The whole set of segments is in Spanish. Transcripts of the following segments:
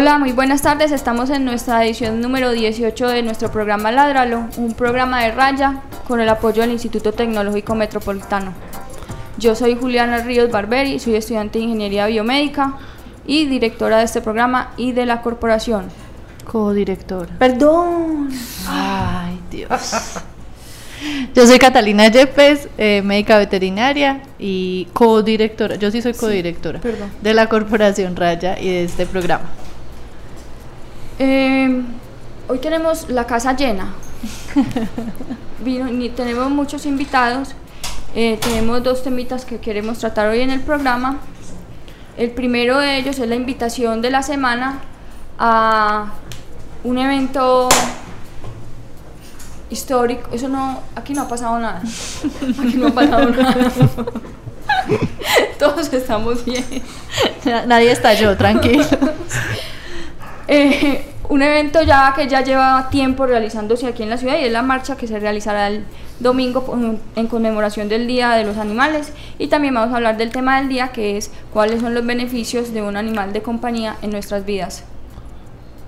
Hola, muy buenas tardes. Estamos en nuestra edición número 18 de nuestro programa Ladralo, un programa de raya con el apoyo del Instituto Tecnológico Metropolitano. Yo soy Juliana Ríos Barberi, soy estudiante de Ingeniería Biomédica y directora de este programa y de la corporación. Co-directora. Perdón. Ay, Dios. Yo soy Catalina Yepes, eh, médica veterinaria y co-directora. Yo sí soy co-directora perdón. de la Corporación Raya y de este programa. Eh, hoy tenemos la casa llena. Vino- ni- tenemos muchos invitados. Eh, tenemos dos temitas que queremos tratar hoy en el programa. El primero de ellos es la invitación de la semana a un evento histórico. Eso no, aquí no ha pasado nada. Aquí no ha pasado nada. Todos estamos bien. Nadie estalló, tranquilo. Eh, un evento ya que ya lleva tiempo realizándose aquí en la ciudad y es la marcha que se realizará el domingo en conmemoración del Día de los Animales y también vamos a hablar del tema del día que es cuáles son los beneficios de un animal de compañía en nuestras vidas.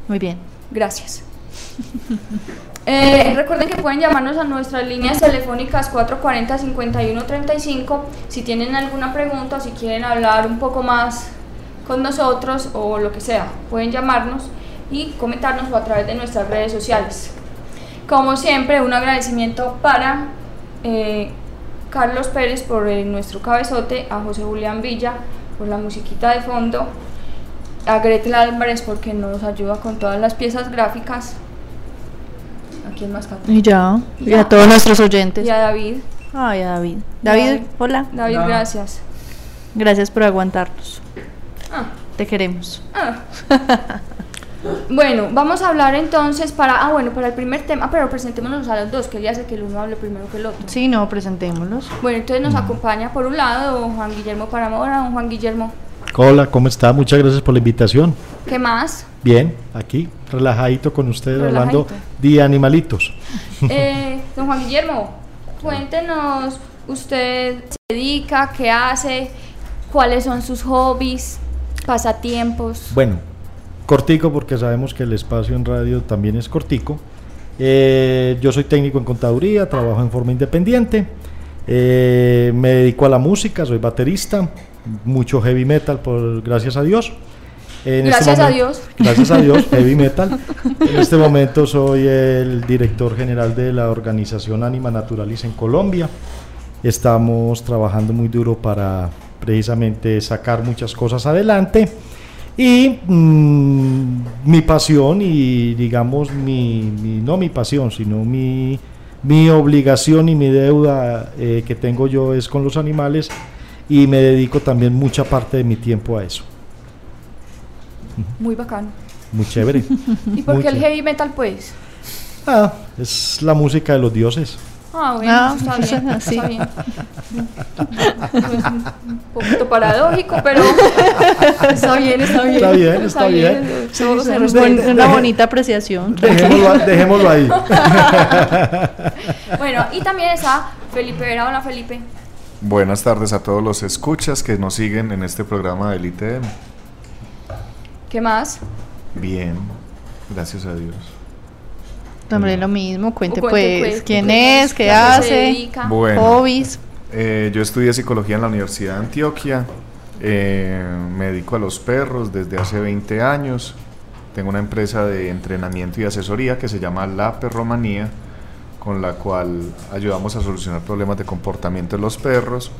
Muy bien. Gracias. Eh, recuerden que pueden llamarnos a nuestras líneas telefónicas 440-5135 si tienen alguna pregunta o si quieren hablar un poco más con nosotros o lo que sea. Pueden llamarnos y comentarnos o a través de nuestras redes sociales. Como siempre, un agradecimiento para eh, Carlos Pérez por eh, nuestro cabezote, a José Julián Villa por la musiquita de fondo, a Gretel Álvarez porque nos ayuda con todas las piezas gráficas. ¿A quién más canta? Y ya. Y Ya. a todos nuestros oyentes. Y a David. Ay, a David. David, David. hola. David, Hola. gracias. Gracias por aguantarnos. Ah, Te queremos. ah. Bueno, vamos a hablar entonces para, ah bueno, para el primer tema, pero presentémonos a los dos, que ya sé que el uno hable primero que el otro. Sí, no, presentémoslos. Bueno, entonces nos acompaña por un lado don Juan Guillermo Paramora, don Juan Guillermo, Hola, ¿cómo está? Muchas gracias por la invitación. ¿qué más? Bien, aquí, relajadito con ustedes, hablando de animalitos. Eh, don Juan Guillermo, cuéntenos, usted se dedica, qué hace, cuáles son sus hobbies, pasatiempos. Bueno, cortico porque sabemos que el espacio en radio también es cortico. Eh, yo soy técnico en contaduría, trabajo en forma independiente. Eh, me dedico a la música, soy baterista, mucho heavy metal, por, gracias a Dios. En este Gracias a Dios. Gracias a Dios, heavy metal. En este momento soy el director general de la organización Anima Naturalis en Colombia. Estamos trabajando muy duro para precisamente sacar muchas cosas adelante. Y mm, mi pasión y digamos mi, mi- no mi pasión, sino mi, mi obligación y mi deuda eh, que tengo yo es con los animales y me dedico también mucha parte de mi tiempo a eso. Muy bacano. Muy chévere. ¿Y por qué el heavy metal pues? Ah, es la música de los dioses. Ah, bueno, Ah, está bien, sí. está bien. Es un poquito paradójico, pero está bien, está bien. Está bien, está bien. Respeta. Una bonita apreciación. Dejémoslo, dejémoslo ahí. Bueno, y también está Felipe Vera. Hola, Felipe. Buenas tardes a todos los escuchas que nos siguen en este programa del ITM. ¿Qué más? Bien, gracias a Dios. Hombre, lo mismo. Cuente, Cuente, pues, pues, quién pues, es, qué hace. Bueno, hobbies. eh, yo estudié psicología en la Universidad de Antioquia. eh, me dedico a los perros desde hace 20 años. Tengo una empresa de entrenamiento y asesoría que se llama La Perromanía, con la cual ayudamos a solucionar problemas de comportamiento de los perros.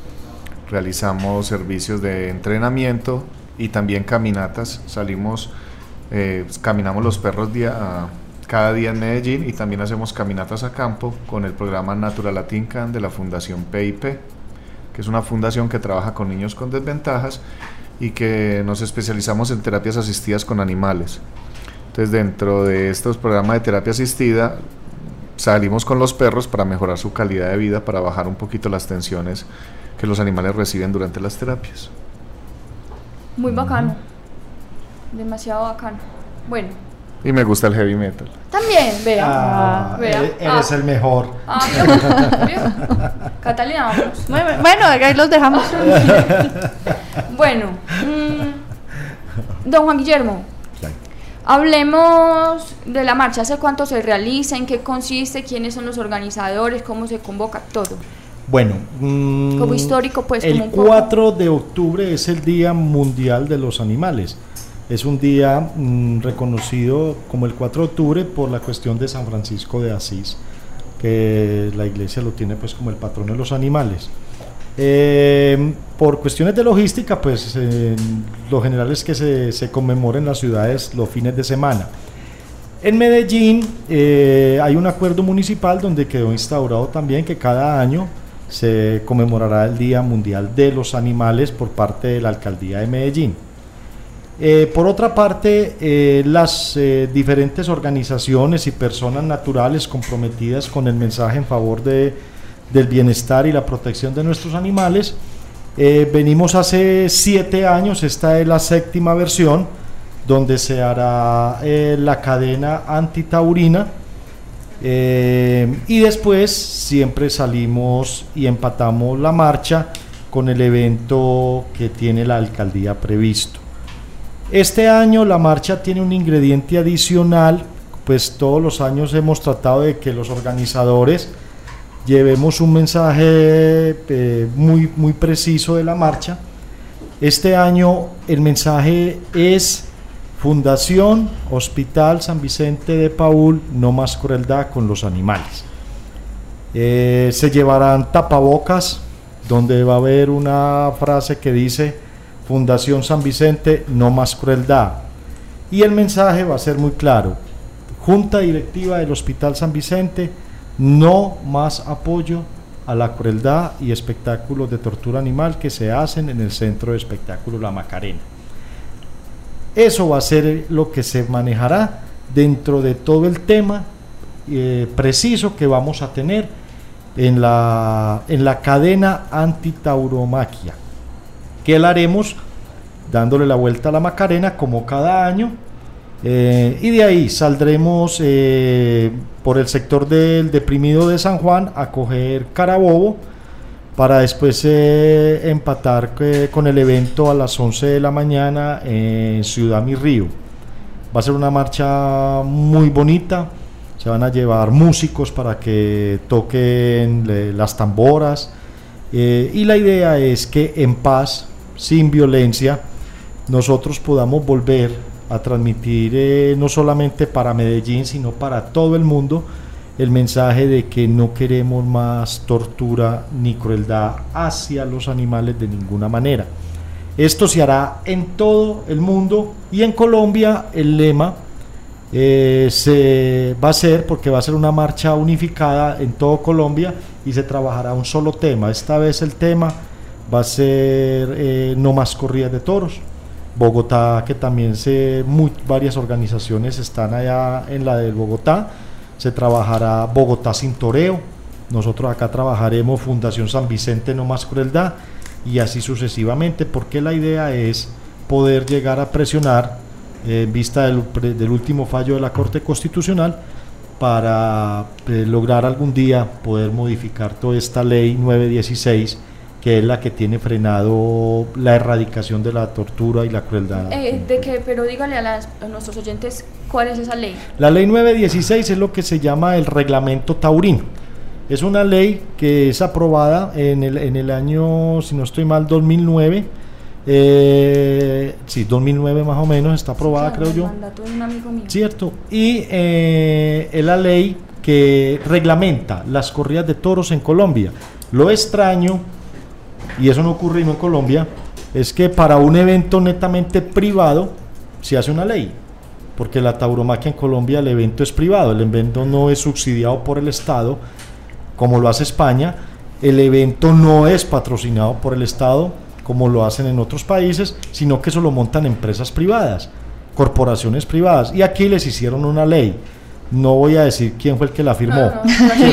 Realizamos servicios de entrenamiento y también caminatas. Salimos, eh, caminamos los perros día, a- cada día en Medellín y también hacemos caminatas a campo con el programa Natural Latin Can de la Fundación PIP. que es una fundación que trabaja con niños con desventajas y que nos especializamos en terapias asistidas con animales. Entonces dentro de estos programas de terapia asistida salimos con los perros para mejorar su calidad de vida, para bajar un poquito las tensiones que los animales reciben durante las terapias. Muy bacano. Demasiado bacano. Bueno. Y me gusta el heavy metal. También, vea. Ah, vea. eres, Ah. el mejor. Ah. Catalina, vamos. Bueno, ahí los dejamos. Bueno, mm, don Juan Guillermo, hablemos de la marcha. ¿Hace cuánto se realiza? ¿En qué consiste? ¿Quiénes son los organizadores? ¿Cómo se convoca? Todo. Bueno, mm, Como histórico, pues, El como un poco. 4 de octubre es el Día Mundial de los Animales. Es un día mm, reconocido como el 4 de octubre por la cuestión de San Francisco de Asís, que la iglesia lo tiene pues como el patrón de los animales. Eh, por cuestiones de logística, pues eh, lo general es que se, se en las ciudades los fines de semana. En Medellín eh, hay un acuerdo municipal donde quedó instaurado también que cada año se conmemorará el Día Mundial de los Animales por parte de la Alcaldía de Medellín. Eh, por otra parte, eh, las eh, diferentes organizaciones y personas naturales comprometidas con el mensaje en favor de, del bienestar y la protección de nuestros animales, venimos hace siete años, esta es la séptima versión, donde se hará la cadena antitaurina y después siempre salimos y empatamos la marcha con el evento que tiene la alcaldía previsto. Este año la marcha tiene un ingrediente adicional, pues todos los años hemos tratado de que los organizadores llevemos un mensaje eh, muy, muy preciso de la marcha. Este año el mensaje es Fundación Hospital San Vicente de Paul, no más crueldad con los animales. Eh, se llevarán tapabocas, donde va a haber una frase que dice Fundación San Vicente, no más crueldad. Y el mensaje va a ser muy claro. Junta Directiva del Hospital San Vicente, no más apoyo a la crueldad y espectáculos de tortura animal que se hacen en el Centro de Espectáculo La Macarena. Eso va a ser lo que se manejará dentro de todo el tema eh, preciso que vamos a tener en la, en la cadena antitauromaquia, que la haremos dándole la vuelta a la Macarena como cada año. eh, y de ahí saldremos eh, por el sector del deprimido de San Juan a coger Carabobo para después eh, empatar con el evento a las 11 de la mañana en Ciudad Mi Río. Va a ser una marcha muy bonita, se van a llevar músicos para que toquen las tamboras y la idea es que en paz, sin violencia, nosotros podamos volver a transmitir eh, no solamente para Medellín, sino para todo el mundo el mensaje de que no queremos más tortura ni crueldad hacia los animales de ninguna manera. Esto se hará en todo el mundo y en Colombia el lema eh, se va a ser porque va a ser una marcha unificada en todo Colombia y se trabajará un solo tema. Esta vez el tema va a ser eh, no más corridas de toros. Bogotá, que también se varias organizaciones están allá en la del Bogotá, se trabajará Bogotá sin toreo. Nosotros acá trabajaremos Fundación San Vicente No Más Crueldad y así sucesivamente, porque la idea es poder llegar a presionar eh, en vista del, del último fallo de la Corte Constitucional para eh, lograr algún día poder modificar toda esta ley 916 que es la que tiene frenado la erradicación de la tortura y la crueldad. Eh, de que, pero dígale a, las- a nuestros oyentes cuál es esa ley. La ley 916 es lo que se llama el reglamento taurino. Es una ley que es aprobada en el, en el año, si no estoy mal, 2009. Eh, sí, 2009 más o menos está aprobada, Claro, creo el yo. mandato de un amigo mío. Cierto. Y eh, es la ley que reglamenta las corridas de toros en Colombia. Lo extraño, y eso no ocurre en Colombia, es que para un evento netamente privado se hace una ley. Porque la tauromaquia en Colombia, el evento es privado, el evento no es subsidiado por el Estado, como lo hace España, el evento no es patrocinado por el Estado como lo hacen en otros países, sino que eso lo montan empresas privadas, corporaciones privadas. Y aquí les hicieron una ley no voy a decir quién fue el que la firmó.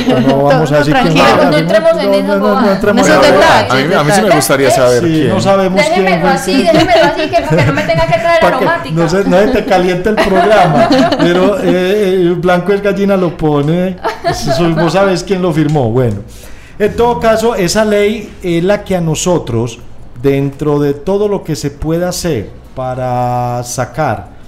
No, no, vamos a decir quién fue. No, entremos en eso. No, entremos en A mí, a mí sí me gustaría saber sí, quién. No sabemos quién fue. así, déjemelo así, que para que no me tenga que traer aromática. No, se, no se te caliente el programa. pero eh, el Blanco es Gallina lo pone. No sabes quién lo firmó. Bueno, en todo caso, esa ley es la que a nosotros, dentro de todo lo que se pueda hacer para sacar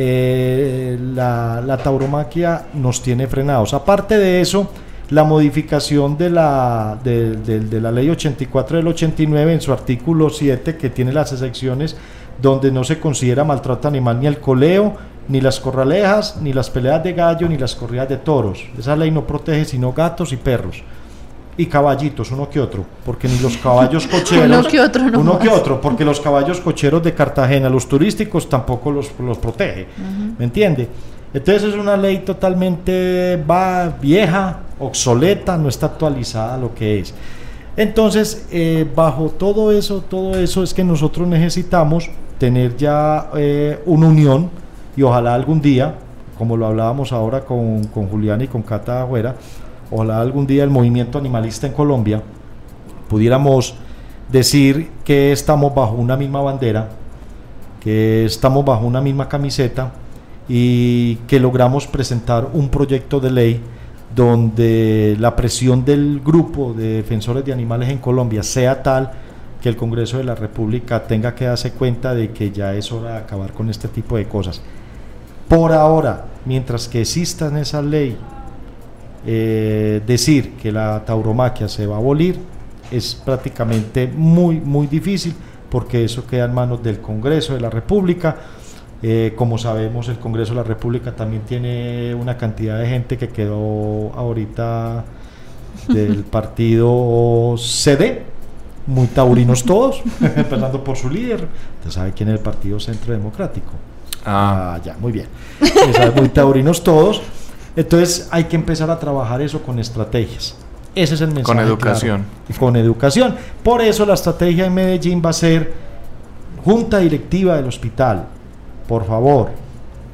eh, la, tauromaquia nos tiene frenados. Aparte de eso, la modificación de la, de, la ley 84 del 89 en su artículo 7 que tiene las excepciones donde no se considera maltrato animal ni el coleo, ni las corralejas, ni las peleas de gallo, ni las corridas de toros. Esa ley no protege sino gatos y perros y caballitos, uno que otro, porque ni los caballos cocheros, uno que otro, uno que otro, porque los caballos cocheros de Cartagena, los turísticos tampoco los, los protege, ¿me entiende? Entonces es una ley totalmente va, vieja, obsoleta, no está actualizada lo que es. Entonces, eh, bajo todo eso, todo eso es que nosotros necesitamos tener ya eh, una unión y ojalá algún día, como lo hablábamos ahora con, con Julián y con Cata afuera, ojalá algún día el movimiento animalista en Colombia pudiéramos decir que estamos bajo una misma bandera, que estamos bajo una misma camiseta y que logramos presentar un proyecto de ley donde la presión del grupo de defensores de animales en Colombia sea tal que el Congreso de la República tenga que darse cuenta de que ya es hora de acabar con este tipo de cosas. Por ahora, mientras que exista esa ley eh, decir que la tauromaquia se va a abolir es prácticamente muy, muy difícil porque eso queda en manos del Congreso de la República. Eh, como sabemos, el Congreso de la República también tiene una cantidad de gente que quedó ahorita del partido CD, muy taurinos todos, empezando por su líder. Usted sabe quién es el Partido Centro Democrático. Ah, ah ya, muy bien. muy taurinos todos. Entonces hay que empezar a trabajar eso con estrategias. Ese es el mensaje. Con educación. con educación. Por eso la estrategia en Medellín va a ser junta directiva del hospital. Por favor,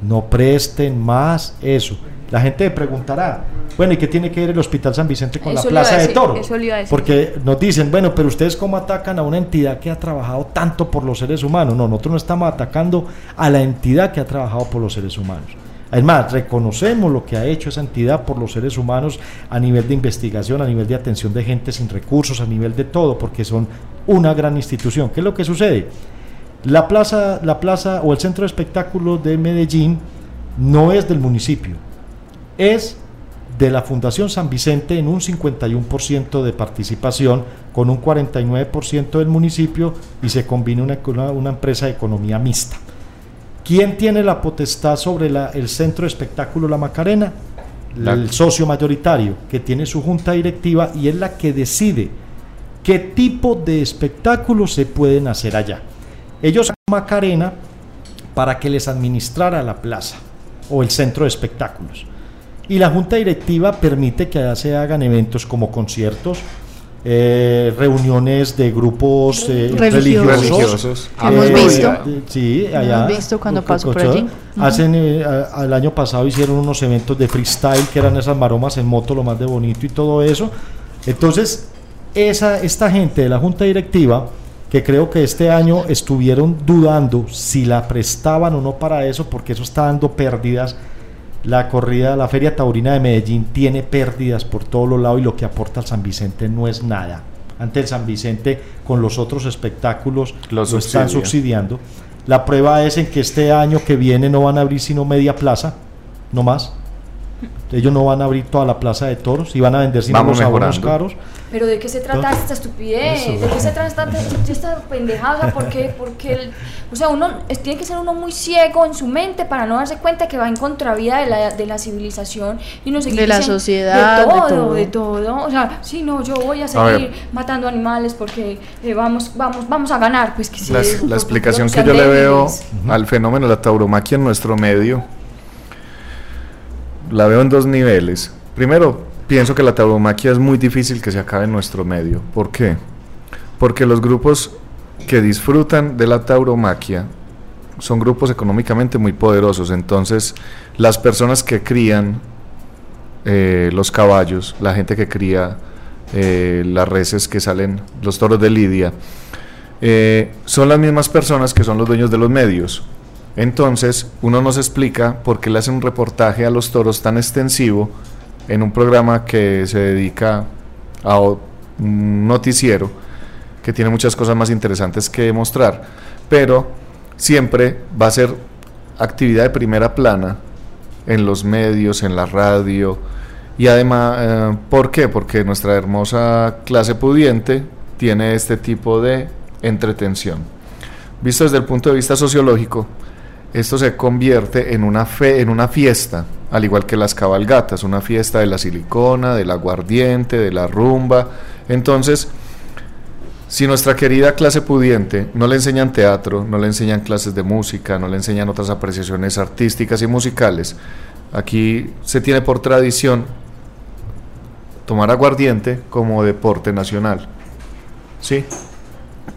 no presten más eso. La gente preguntará, bueno, ¿y qué tiene que ver el Hospital San Vicente con la Plaza de Toro? Porque nos dicen, bueno, pero ustedes cómo atacan a una entidad que ha trabajado tanto por los seres humanos. No, nosotros no estamos atacando a la entidad que ha trabajado por los seres humanos. Además, reconocemos lo que ha hecho esa entidad por los seres humanos a nivel de investigación, a nivel de atención de gente sin recursos, a nivel de todo, porque son una gran institución. ¿Qué es lo que sucede? La plaza, la plaza o el centro de espectáculos de Medellín no es del municipio, es de la Fundación San Vicente en un 51% de participación, con un 49% del municipio y se combina una, una empresa de economía mixta. ¿Quién tiene la potestad sobre el centro de espectáculo La Macarena? El socio mayoritario, que tiene su junta directiva y es la que decide qué tipo de espectáculos se pueden hacer allá. Ellos Macarena para que les administrara la plaza o el centro de espectáculos. Y la junta directiva permite que allá se hagan eventos como conciertos, eh, reuniones de grupos eh, religiosos, hemos visto. sí allá. hemos visto cuando paso por allí. Hacen el eh, año pasado hicieron unos eventos de freestyle que eran esas maromas en moto lo más de bonito y todo eso. Entonces esa esta gente de la junta directiva que creo que este año estuvieron dudando si la prestaban o no para eso porque eso está dando pérdidas la corrida, la Feria Taurina de Medellín tiene pérdidas por todos los lados y lo que aporta el San Vicente no es nada. Ante el San Vicente, con los otros espectáculos, lo están subsidiando. La prueba es en que este año que viene no van a abrir sino media plaza, no más. Ellos no van a abrir toda la plaza de toros y van a vender sino los abonos caros. Pero ¿de qué se trata esta estupidez? ¿De qué se trata esta, pendejada? Porque, porque o sea, uno tiene que ser uno muy ciego en su mente para no darse cuenta que va en contravía de la, de la civilización y no De la sociedad. De todo, de todo, O sea, sí, no, yo voy a seguir matando animales porque eh, vamos, vamos, vamos a ganar. Pues que la, la explicación que yo le veo al fenómeno de la tauromaquia en nuestro medio la veo en dos niveles. Primero, pienso que la tauromaquia es muy difícil que se acabe en nuestro medio. ¿Por qué? Porque los grupos que disfrutan de la tauromaquia son grupos económicamente muy poderosos. Entonces, las personas que crían eh, los caballos, la gente que cría eh, las reses que salen, los toros de Lidia, eh, son las mismas personas que son los dueños de los medios. Entonces, uno nos explica por qué le hacen un reportaje a los toros tan extensivo en un programa que se dedica a un noticiero que tiene muchas cosas más interesantes que mostrar, pero siempre va a ser actividad de primera plana en los medios, en la radio, y además, eh, ¿por qué? Porque nuestra hermosa clase pudiente tiene este tipo de entretención. Visto desde el punto de vista sociológico, esto se convierte en una, fe, en una fiesta, al igual que las cabalgatas, una fiesta de la silicona, del aguardiente, de la rumba. Entonces, si nuestra querida clase pudiente no le enseñan teatro, no le enseñan clases de música, no le enseñan otras apreciaciones artísticas y musicales, aquí se tiene por tradición tomar aguardiente como deporte nacional. ¿Sí?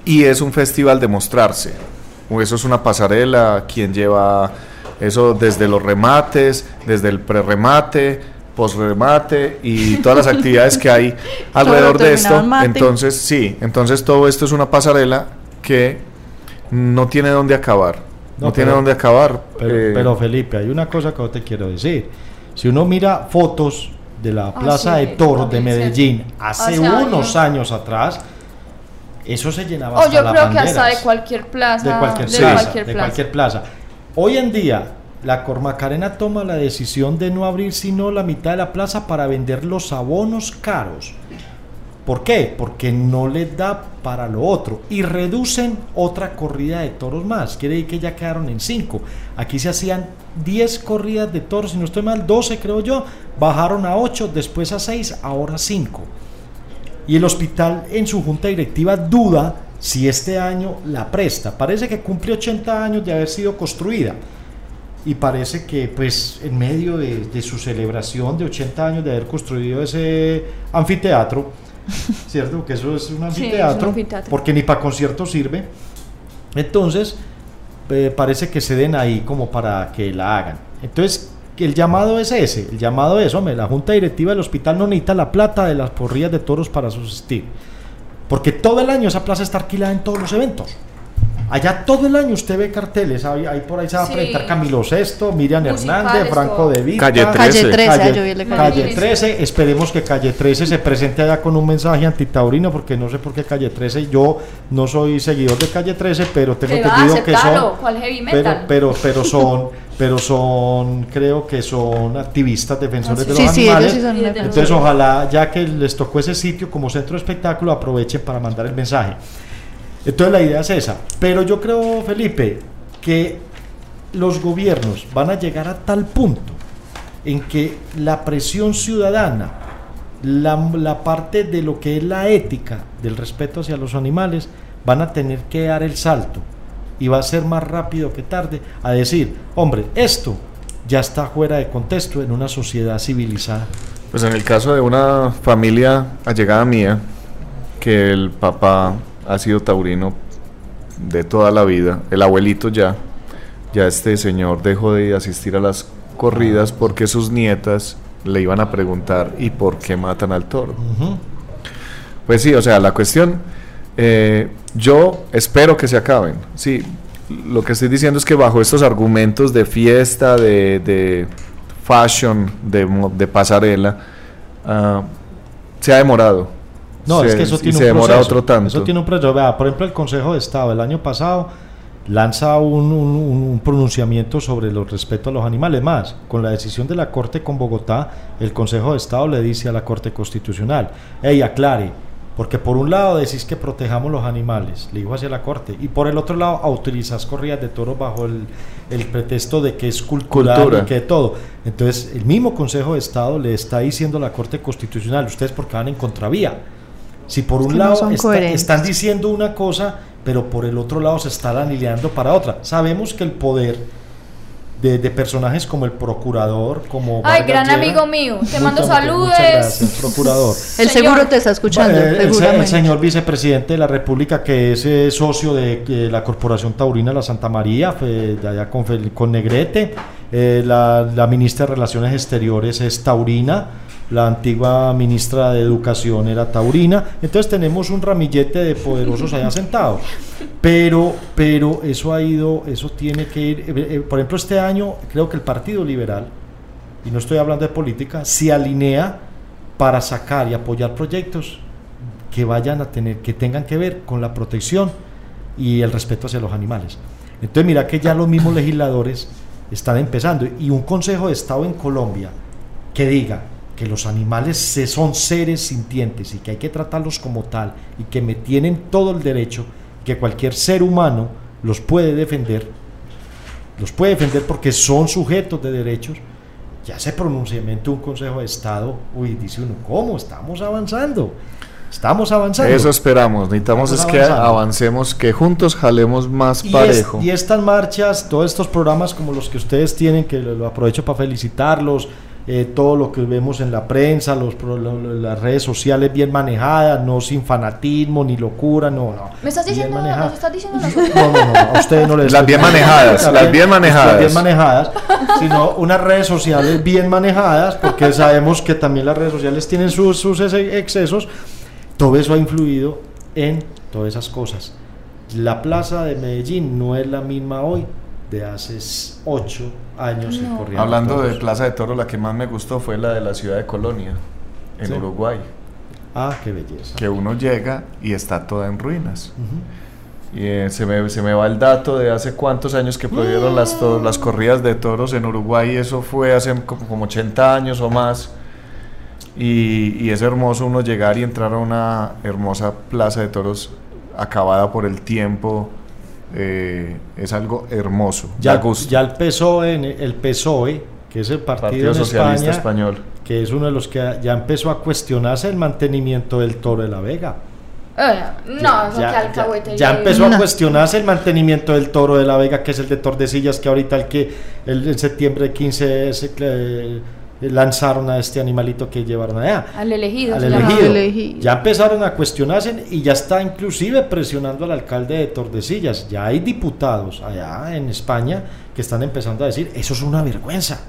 Y es un festival de mostrarse. Eso es una pasarela, quien lleva eso desde los remates, desde el prerremate, remate y todas las actividades que hay alrededor de esto. Entonces, sí, entonces todo esto es una pasarela que no tiene dónde acabar. No, tiene dónde acabar. Eh, pero, Felipe, hay una cosa que yo te quiero decir. Si uno mira fotos de la ah, Plaza de Toros de Medellín hace, unos años. atrás, eso se llenaba. Oh, yo creo que hasta de cualquier plaza. De cualquier, plaza, de cualquier plaza. Hoy en día, la Cormacarena toma la decisión de no abrir sino la mitad de la plaza para vender los abonos caros. ¿Por qué? Porque no les da para lo otro. Y reducen otra corrida de toros más. Quiere decir que ya quedaron en 5. Aquí se hacían 10 corridas de toros, si no estoy mal, 12 creo yo. Bajaron a 8, después a 6, ahora 5. Y el hospital en su junta directiva duda si este año la presta. Parece que cumple 80 años de haber sido construida y parece que pues en medio de, su celebración de 80 años de haber construido ese anfiteatro, ¿cierto? Que eso es un anfiteatro, porque ni para conciertos sirve. Entonces, eh, parece que se den ahí como para que la hagan. Entonces, el llamado es ese, el llamado es, hombre, la junta directiva del hospital no necesita la plata de las porrillas de toros para subsistir. Porque todo el año esa plaza está alquilada en todos los eventos. Allá todo el año usted ve carteles, ahí, por ahí se va a presentar Camilo Sesto, Miriam Hernández, Franco De Vita, Calle 13. Calle 13, esperemos que Calle 13 se presente allá con un mensaje antitaurino, porque no sé por qué Calle 13, yo no soy seguidor de Calle 13, pero tengo entendido que son... Pero, pero, pero son pero son, creo que son activistas, defensores de los animales. Entonces, ojalá, ya que les tocó ese sitio como centro de espectáculo, aprovechen para mandar el mensaje. Entonces la idea es esa. Pero yo creo, Felipe, que los gobiernos van a llegar a tal punto en que la presión ciudadana, la, parte de lo que es la ética del respeto hacia los animales, van a tener que dar el salto y va a ser más rápido que tarde a decir, hombre, esto ya está fuera de contexto en una sociedad civilizada. Pues en el caso de una familia allegada mía, que el papá ha sido taurino de toda la vida. El abuelito ya, ya este señor dejó de asistir a las corridas porque sus nietas le iban a preguntar ¿y por qué matan al toro? Pues sí, o sea, la cuestión, eh, yo espero que se acaben. Sí, lo que estoy diciendo es que bajo estos argumentos de fiesta, de, fashion, de, pasarela, uh, se ha demorado no, es que eso tiene un proceso. otro tanto. Eso tiene un proceso. por ejemplo, el Consejo de Estado el año pasado lanza un, pronunciamiento sobre el respeto a los animales. Más, con la decisión de la Corte con Bogotá, el Consejo de Estado le dice a la Corte Constitucional, hey, aclare, porque por un lado decís que protejamos los animales, le dijo hacia la Corte, y por el otro lado autorizás corridas de toros bajo el, pretexto de que es cultural y que todo. Entonces, el mismo Consejo de Estado le está diciendo a la Corte Constitucional, ustedes porque van en contravía si por un lado están diciendo una cosa, pero por el otro lado se están alineando para otra. Sabemos que el poder de, de personajes como el procurador, como... Ay, Vargas gran Llera. amigo mío. Te mando Muchas- saludos. Muchas gracias, procurador. El Señor. seguro te está escuchando, Eh, el, el señor vicepresidente de la República, que es eh, socio de eh, la Corporación Taurina La Santa María, de allá con, con Negrete. Eh, la, la ministra de Relaciones Exteriores es taurina. La antigua ministra de Educación era taurina. Entonces tenemos un ramillete de poderosos allá sentados. Pero, pero eso ha ido, eso tiene que ir. eh, eh, por ejemplo, este año creo que el Partido Liberal, y no estoy hablando de política, se alinea para sacar y apoyar proyectos que vayan a tener, que tengan que ver con la protección y el respeto hacia los animales. Entonces mira que ya los mismos legisladores están empezando y un Consejo de Estado en Colombia que diga que los animales se- son seres sintientes y que hay que tratarlos como tal y que me tienen todo el derecho, que cualquier ser humano los puede defender, los puede defender porque son sujetos de derechos, ya ese pronunciamiento un Consejo de Estado, uy, dice uno, ¿cómo? Estamos avanzando, estamos avanzando. Eso esperamos. Necesitamos es que avancemos, que juntos jalemos más Y, es- parejo. y estas marchas, todos estos programas como los que ustedes tienen, que lo, lo aprovecho para felicitarlos, eh, todo lo que vemos en la prensa, los, pro- lo- lo- las redes sociales bien manejadas, no sin fanatismo ni locura, no, no. ¿Me estás bien diciendo, manejadas. nos estás diciendo nosotros? No, no, no, a ustedes no les Las bien manejadas, Las las bien manejadas. Las bien manejadas, sino unas redes sociales bien manejadas, porque sabemos que también las redes sociales tienen sus, sus excesos. Todo eso ha influido en todas esas cosas. La plaza de Medellín no es la misma hoy de hace ocho años en No. Corrientes. Hablando de. Plaza de Toro, la que más me gustó fue la de la ciudad de Colonia, en Sí. Uruguay. Ah, qué belleza. Que uno llega y está toda en ruinas. Y eh, se, me, se me va el dato de hace cuántos años que prohibieron las, to- las corridas de toros en Uruguay. Eso fue hace como, como 80 años o más. Y, y es hermoso uno llegar y entrar a una hermosa plaza de toros acabada por el tiempo. Eh, es algo hermoso. Ya, ya el PSOE, en- el PSOE, que es el partido, Partido en Socialista España, Español. que es uno de los que ya empezó a cuestionarse el mantenimiento del toro de la Vega. Eh, no, Ya- empezó a No. cuestionarse el mantenimiento del toro de la Vega, que es el de Tordesillas, que ahorita el que el, en septiembre 15 se, eh, lanzaron a este animalito que llevaron allá. Al elegido. al elegido. Ya empezaron a cuestionarse y ya está inclusive presionando al alcalde de Tordesillas. Ya hay diputados allá en España que están empezando a decir, eso es una vergüenza.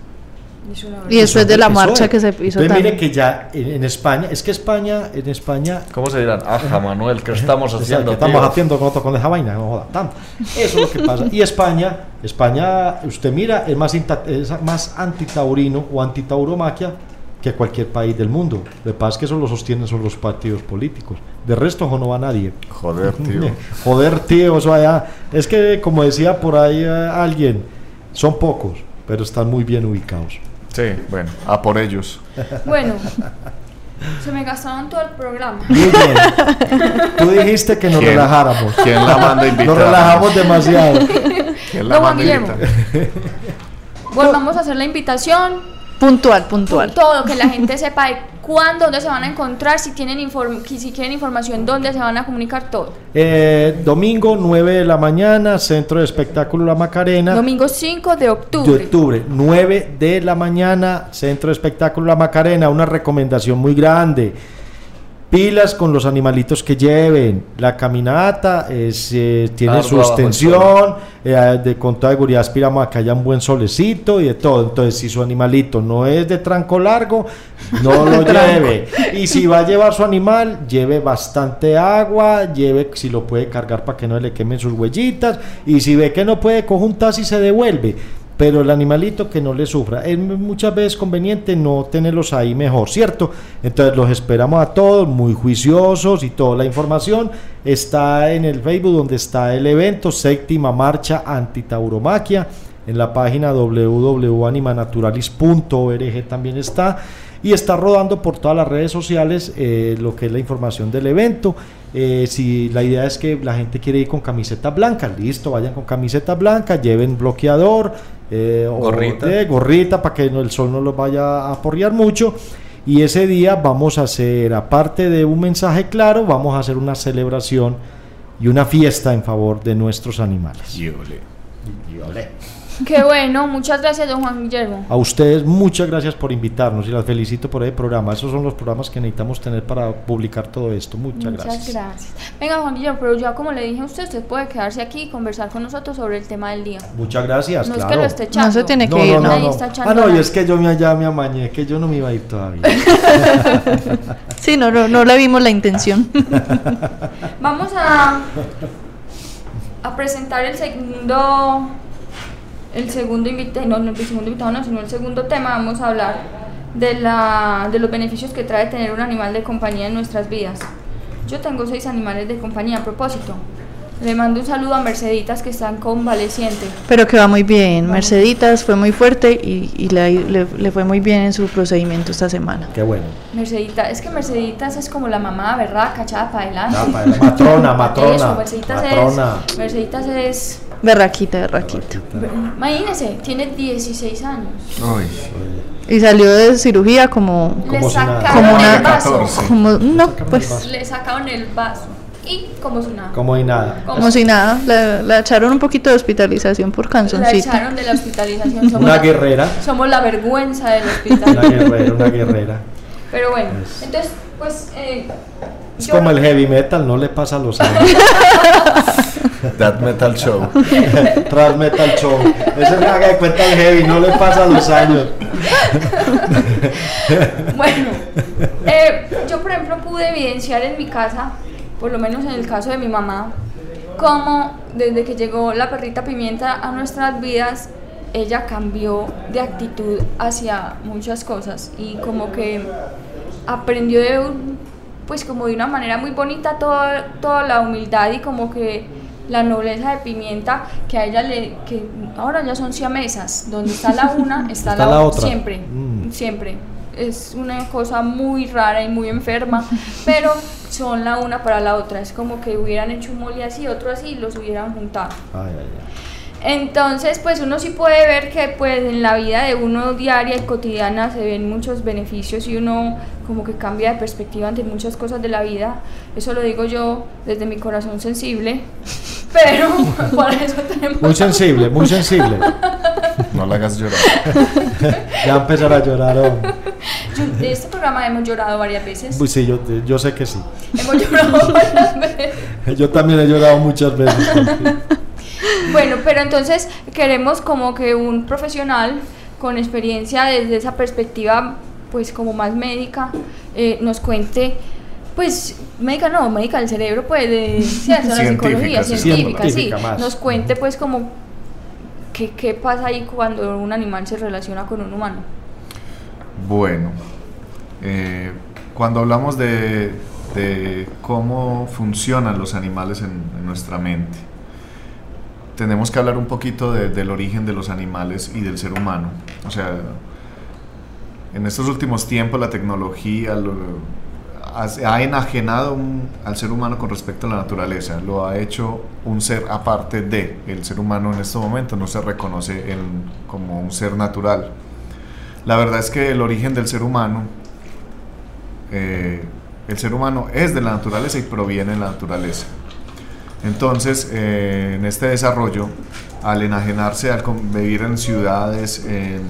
Es Y después de la Eso es. marcha que se hizo Entonces mire que ya en, en España, es que España, en España ¿Cómo se dirán? Ajá, Manuel, ¿qué estamos o sea, haciendo? ¿qué estamos tío? haciendo con, otro- con esa vaina? No joda, tanto. Eso es lo que pasa. Y España, España, usted mira, es más, inta- es más antitaurino o antitauromaquia que cualquier país del mundo. Lo que pasa es que eso lo sostienen son los partidos políticos. De resto, no va nadie. Joder, tío. Joder, tío, eso allá. Es que, como decía por ahí eh, alguien, son pocos, pero están muy bien ubicados. Sí, bueno, a por ellos. Bueno, se me gastaron todo el programa. Muy bien. Tú dijiste que nos ¿Quién? relajáramos. ¿Quién la manda a invitar? Nos relajamos demasiado. ¿Quién la No, manda invitar? Volvamos a hacer la invitación. Puntual, puntual. Todo, que la gente sepa de cuándo, dónde se van a encontrar, si tienen inform si quieren información, dónde se van a comunicar todo. Eh, domingo, 9 de la mañana, Centro de Espectáculo La Macarena. Domingo 5 de de octubre. octubre, 9 de la mañana, Centro de Espectáculo La Macarena, una recomendación muy grande. Pilas con los animalitos que lleven. La caminata es, eh, tiene su extensión. eh, de, con toda seguridad aspiramos a que haya un buen solecito y de todo. Entonces, si su animalito no es de tranco largo, no lo lleve. Y si va a llevar su animal, lleve bastante agua, lleve si lo puede cargar para que no le quemen sus huellitas. Y si ve que no puede, conjuntar y se devuelve pero el animalito que no le sufra. Es muchas veces conveniente no tenerlos ahí mejor, ¿cierto? Entonces los esperamos a todos, muy juiciosos y toda la información está en el Facebook donde está el evento, séptima marcha antitauromaquia, en la página www.animanaturalis.org también está y está rodando por todas las redes sociales eh, lo que es la información del evento. Eh, si la idea es que la gente quiere ir con camiseta blanca, listo, vayan con camiseta blanca, lleven bloqueador, eh, o Gorrita. de- gorrita para que no- el sol no los vaya a aporrear mucho. Y ese día vamos a hacer, aparte de un mensaje claro, vamos a hacer una celebración y una fiesta en favor de nuestros animales. Qué bueno, muchas gracias, don Juan Guillermo. A ustedes muchas gracias por invitarnos y las felicito por el programa. Esos son los programas que necesitamos tener para publicar todo esto. Muchas, Muchas gracias. gracias. Venga, Juan Guillermo, pero ya como le dije a usted, usted puede quedarse aquí y conversar con nosotros sobre el tema del día. Muchas gracias, no es claro. que lo esté echando. No se tiene No, que ir, no, ¿no? no, Nadie no. está echando Ah, no, y es que yo me, ya me amañé, que yo no me iba a ir todavía. Sí, no, no, no le vimos la intención. Vamos a, a presentar el segundo, el segundo invitado, no, no, el segundo invitado no, sino el segundo tema. Vamos a hablar de, la, de los beneficios que trae tener un animal de compañía en nuestras vidas. Yo tengo seis animales de compañía a propósito. Le mando un saludo a Merceditas que están convaleciente. Pero que va muy bien. Merceditas fue muy fuerte y, y le, le- le fue muy bien en su procedimiento esta semana. Qué bueno. Mercedita, es que Merceditas es como la mamá, ¿verdad? Cachada para adelante. Matrona, matrona, Eso, Merceditas matrona. es. Merceditas es. Berraquita, berraquita. Imagínese, tiene 16 años. Uy, Y salió de cirugía como... Le Como si nada. sacaron Como el una- vaso. 14. como no, pues... Le sacaron el vaso. Y como si nada. Como y nada. Como si nada, la, la echaron un poquito de hospitalización por La canzoncita. echaron de la hospitalización. Somos Una la, guerrera. Somos la vergüenza del Una hospital. guerrera, una guerrera. Pero bueno, Es- entonces, pues. Eh, Es yo- como el heavy metal, no le pasa a los años. That Metal Show. Tras metal show. Ese me haga de cuenta el heavy, no le pasa a los años. Bueno, eh, yo por ejemplo pude evidenciar en mi casa, por lo menos en el caso de mi mamá, cómo desde que llegó la perrita pimienta a nuestras vidas, ella cambió de actitud hacia muchas cosas y como que aprendió de un, pues como de una manera muy bonita toda, toda la humildad y como que la nobleza de pimienta que a ella le que ahora ya son siamesas donde está la una está, Está la, la otra otra. siempre Mm. siempre es una cosa muy rara y muy enferma pero son la una para la otra es como que hubieran hecho un mole así otro así y los hubieran juntado Ay, ay, ay. Entonces, pues uno sí puede ver que pues en la vida de uno diaria y cotidiana se ven muchos beneficios y uno como que cambia de perspectiva ante muchas cosas de la vida. Eso lo digo yo desde mi corazón sensible, pero para eso tenemos... Muy sensible, muy sensible. No la hagas llorar. Ya empezar a llorar. Yo- de este programa hemos llorado varias veces. Pues sí, yo, yo sé que sí. Hemos llorado varias veces. Yo también he llorado muchas veces. Bueno, pero entonces queremos como que un profesional con experiencia desde esa perspectiva, pues como más médica, eh, nos cuente, pues médica no, médica del cerebro, pues de sí, eso, la psicología sí. científica, sí, más. nos cuente pues como qué, qué pasa ahí cuando un animal se relaciona con un humano. Bueno, eh, cuando hablamos de, de cómo funcionan los animales en, en nuestra mente, tenemos que hablar un poquito de- del origen de los animales y del ser humano. O sea, en estos últimos tiempos la tecnología lo- ha, enajenado al ser humano con respecto a la naturaleza, lo ha hecho un ser aparte de. El ser humano en estos momentos no se reconoce como un ser natural. La verdad es que el origen del ser humano, eh, el ser humano es de la naturaleza y proviene de la naturaleza. Entonces, eh, en este desarrollo, al enajenarse, al vivir en ciudades, en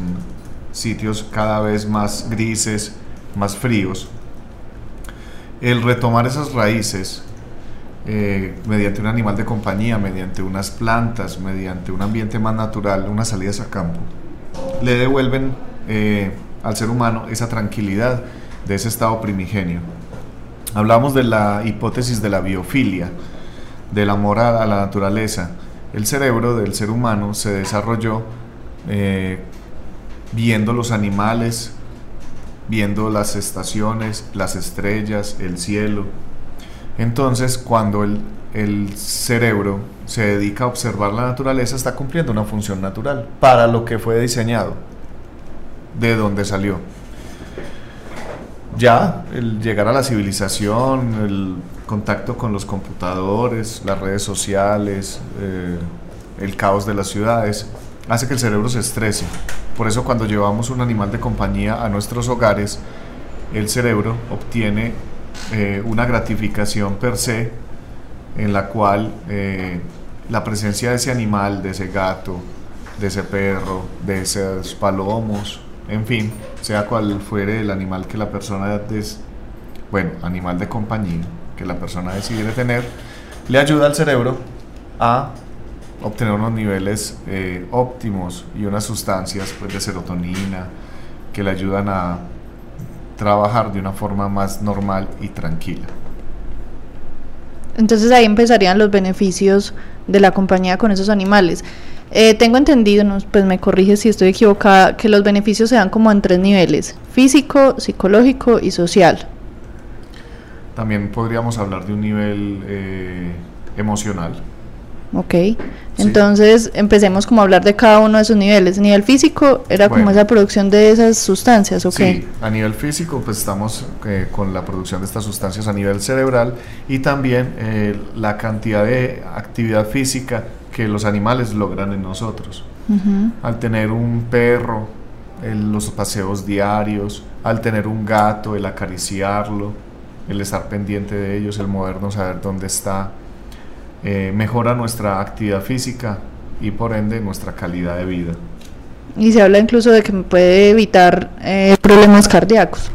sitios cada vez más grises, más fríos, el retomar esas raíces eh, mediante un animal de compañía, mediante unas plantas, mediante un ambiente más natural, unas salidas a campo, le devuelven eh, al ser humano esa tranquilidad de ese estado primigenio. Hablamos de la hipótesis de la biofilia, del amor a, la naturaleza. El cerebro del ser humano se desarrolló eh, viendo los animales, viendo las estaciones, las estrellas, el cielo. Entonces, cuando el, el cerebro se dedica a observar la naturaleza, está cumpliendo una función natural para lo que fue diseñado, de donde salió. Ya, el llegar a la civilización, el contacto con los computadores, las redes sociales, eh, el caos de las ciudades, hace que el cerebro se estrese. Por eso cuando llevamos un animal de compañía a nuestros hogares, el cerebro obtiene eh, una gratificación per se en la cual eh, la presencia de ese animal, de ese gato, de ese perro, de esos palomos, en fin, sea cual fuere el animal que la persona des, bueno, animal de compañía que la persona decide tener, le ayuda al cerebro a obtener unos niveles eh, óptimos y unas sustancias pues, de serotonina que le ayudan a trabajar de una forma más normal y tranquila. Entonces ahí empezarían los beneficios de la compañía con esos animales. Eh, tengo entendido, pues me corrige si estoy equivocada, que los beneficios se dan como en tres niveles, físico, psicológico y social. También podríamos hablar de un nivel eh, emocional. Ok, entonces empecemos como a hablar de cada uno de esos niveles. Nivel físico era como esa producción de esas sustancias, ¿ok? Sí, a nivel físico pues estamos eh, con la producción de estas sustancias a nivel cerebral y también la cantidad de actividad física que los animales logran en nosotros. Al tener un perro, los paseos diarios, al tener un gato, el acariciarlo, el estar pendiente de ellos, el movernos a ver dónde está, eh, mejora nuestra actividad física y por ende nuestra calidad de vida. Y se habla incluso de que puede evitar eh, problemas cardíacos,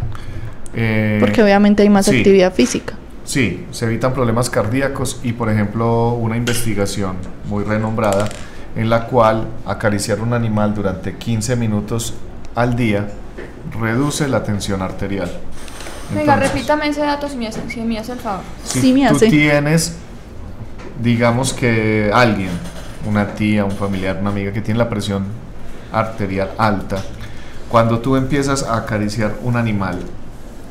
eh, porque obviamente hay más actividad física. Sí, se evitan problemas cardíacos y por ejemplo una investigación muy renombrada en la cual acariciar un animal durante 15 minutos al día reduce la tensión arterial. Venga, repítame ese dato si me hace, si me hace el favor. Si me tú tienes, digamos que alguien, una tía, un familiar, una amiga que tiene la presión arterial alta, cuando tú empiezas a acariciar un animal,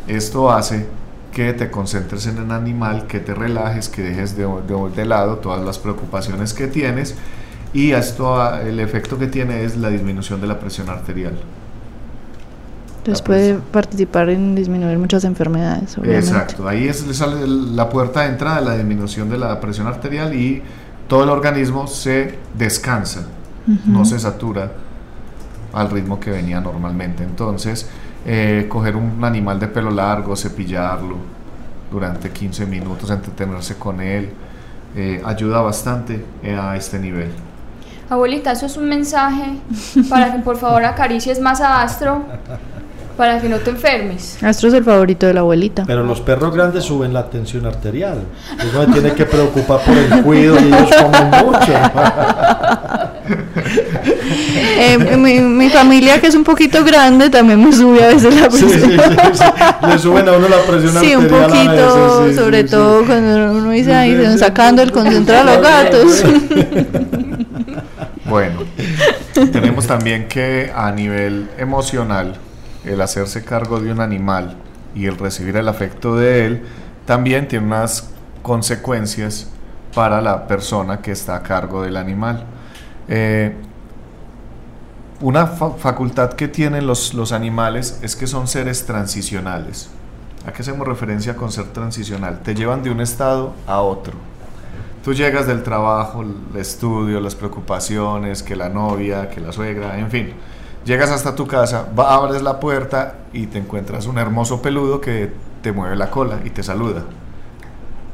esto hace que te concentres en el animal, que te relajes, que dejes de, de, lado todas las preocupaciones que tienes y esto el efecto que tiene es la disminución de la presión arterial. Entonces puede participar en disminuir muchas enfermedades. Obviamente. Exacto, ahí es sale la puerta de entrada de la disminución de la presión arterial y todo el organismo se descansa, no se satura al ritmo que venía normalmente. Entonces, eh, coger un animal de pelo largo, cepillarlo durante 15 minutos, entretenerse con él, eh, ayuda bastante eh, a este nivel. Abuelita, eso es un mensaje para que por favor acaricies más a Astro para que no te enfermes. Astro es el favorito de la abuelita. Pero los perros grandes suben la tensión arterial. Uno tiene que preocupar por el cuido y ellos comen mucho. Eh, mi, familia, que es un poquito grande, también me sube a veces la presión. Sí, sí, sí, Le suben a uno la presión. Sí, un poquito, sobre todo cuando uno dice, ahí se van sacando el concentrado a los gatos. Bueno, tenemos también que a nivel emocional, el hacerse cargo de un animal y el recibir el afecto de él, también tiene unas consecuencias para la persona que está a cargo del animal. Eh, una facultad que tienen los, los, animales es que son seres transicionales. ¿A qué hacemos referencia con ser transicional? Te llevan de un estado a otro. Tú llegas del trabajo, el estudio, las preocupaciones, que la novia, que la suegra, en fin. Llegas hasta tu casa, abres la puerta y te encuentras un hermoso peludo que te mueve la cola y te saluda.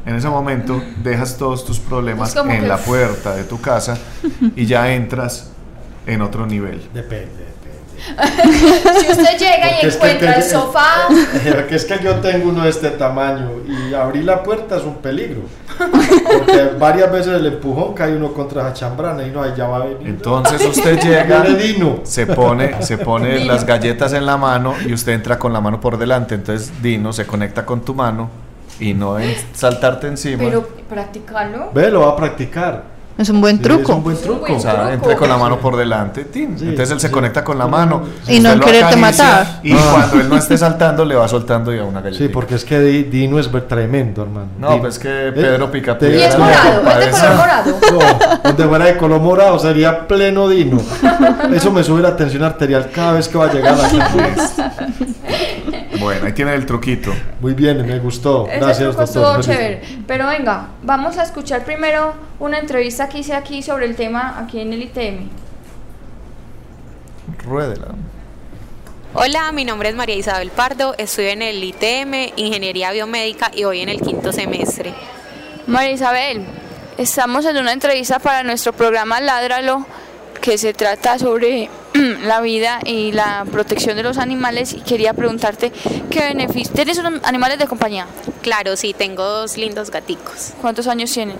En ese momento dejas todos tus problemas en la puerta de tu casa y ya entras en otro nivel. Depende. si usted llega y encuentra el sofá. Que es que yo tengo uno de este tamaño y abrir la puerta es un peligro. Porque varias veces el empujón cae uno contra la chambrana y no, ahí ya va a venir. Entonces usted llega, se pone, se pone las galletas en la mano y usted entra con la mano por delante. Entonces Dino se conecta con tu mano y no en saltarte encima. Pero practicarlo. Ve, lo va a practicar. Es un buen truco. Es un buen truco. o sea, entre con la mano por delante. Entonces él se conecta con la mano. Y no quererte matar. Y cuando él no esté saltando, le va soltando ya una galleta. Sí, porque es que Dino es tremendo, hermano. No, pues es que Pedro pica Y es morado, es de color morado. No, donde fuera de color morado sería pleno Dino. Eso me sube la tensión arterial cada vez que va a llegar a la Bueno, ahí tiene el truquito. Muy bien, me gustó. Gracias, doctor. chévere. Pero venga, vamos a escuchar primero una entrevista que hice aquí sobre el tema aquí en el ITM. Ruédela. Hola, mi nombre es María Isabel Pardo, estudio en el ITM, Ingeniería Biomédica y hoy en el quinto semestre. María Isabel, estamos en una entrevista para nuestro programa Ládralo que se trata sobre la vida y la protección de los animales y quería preguntarte qué beneficios. ¿Tienes unos animales de compañía? Claro, sí, tengo dos lindos gaticos. ¿Cuántos años tienen?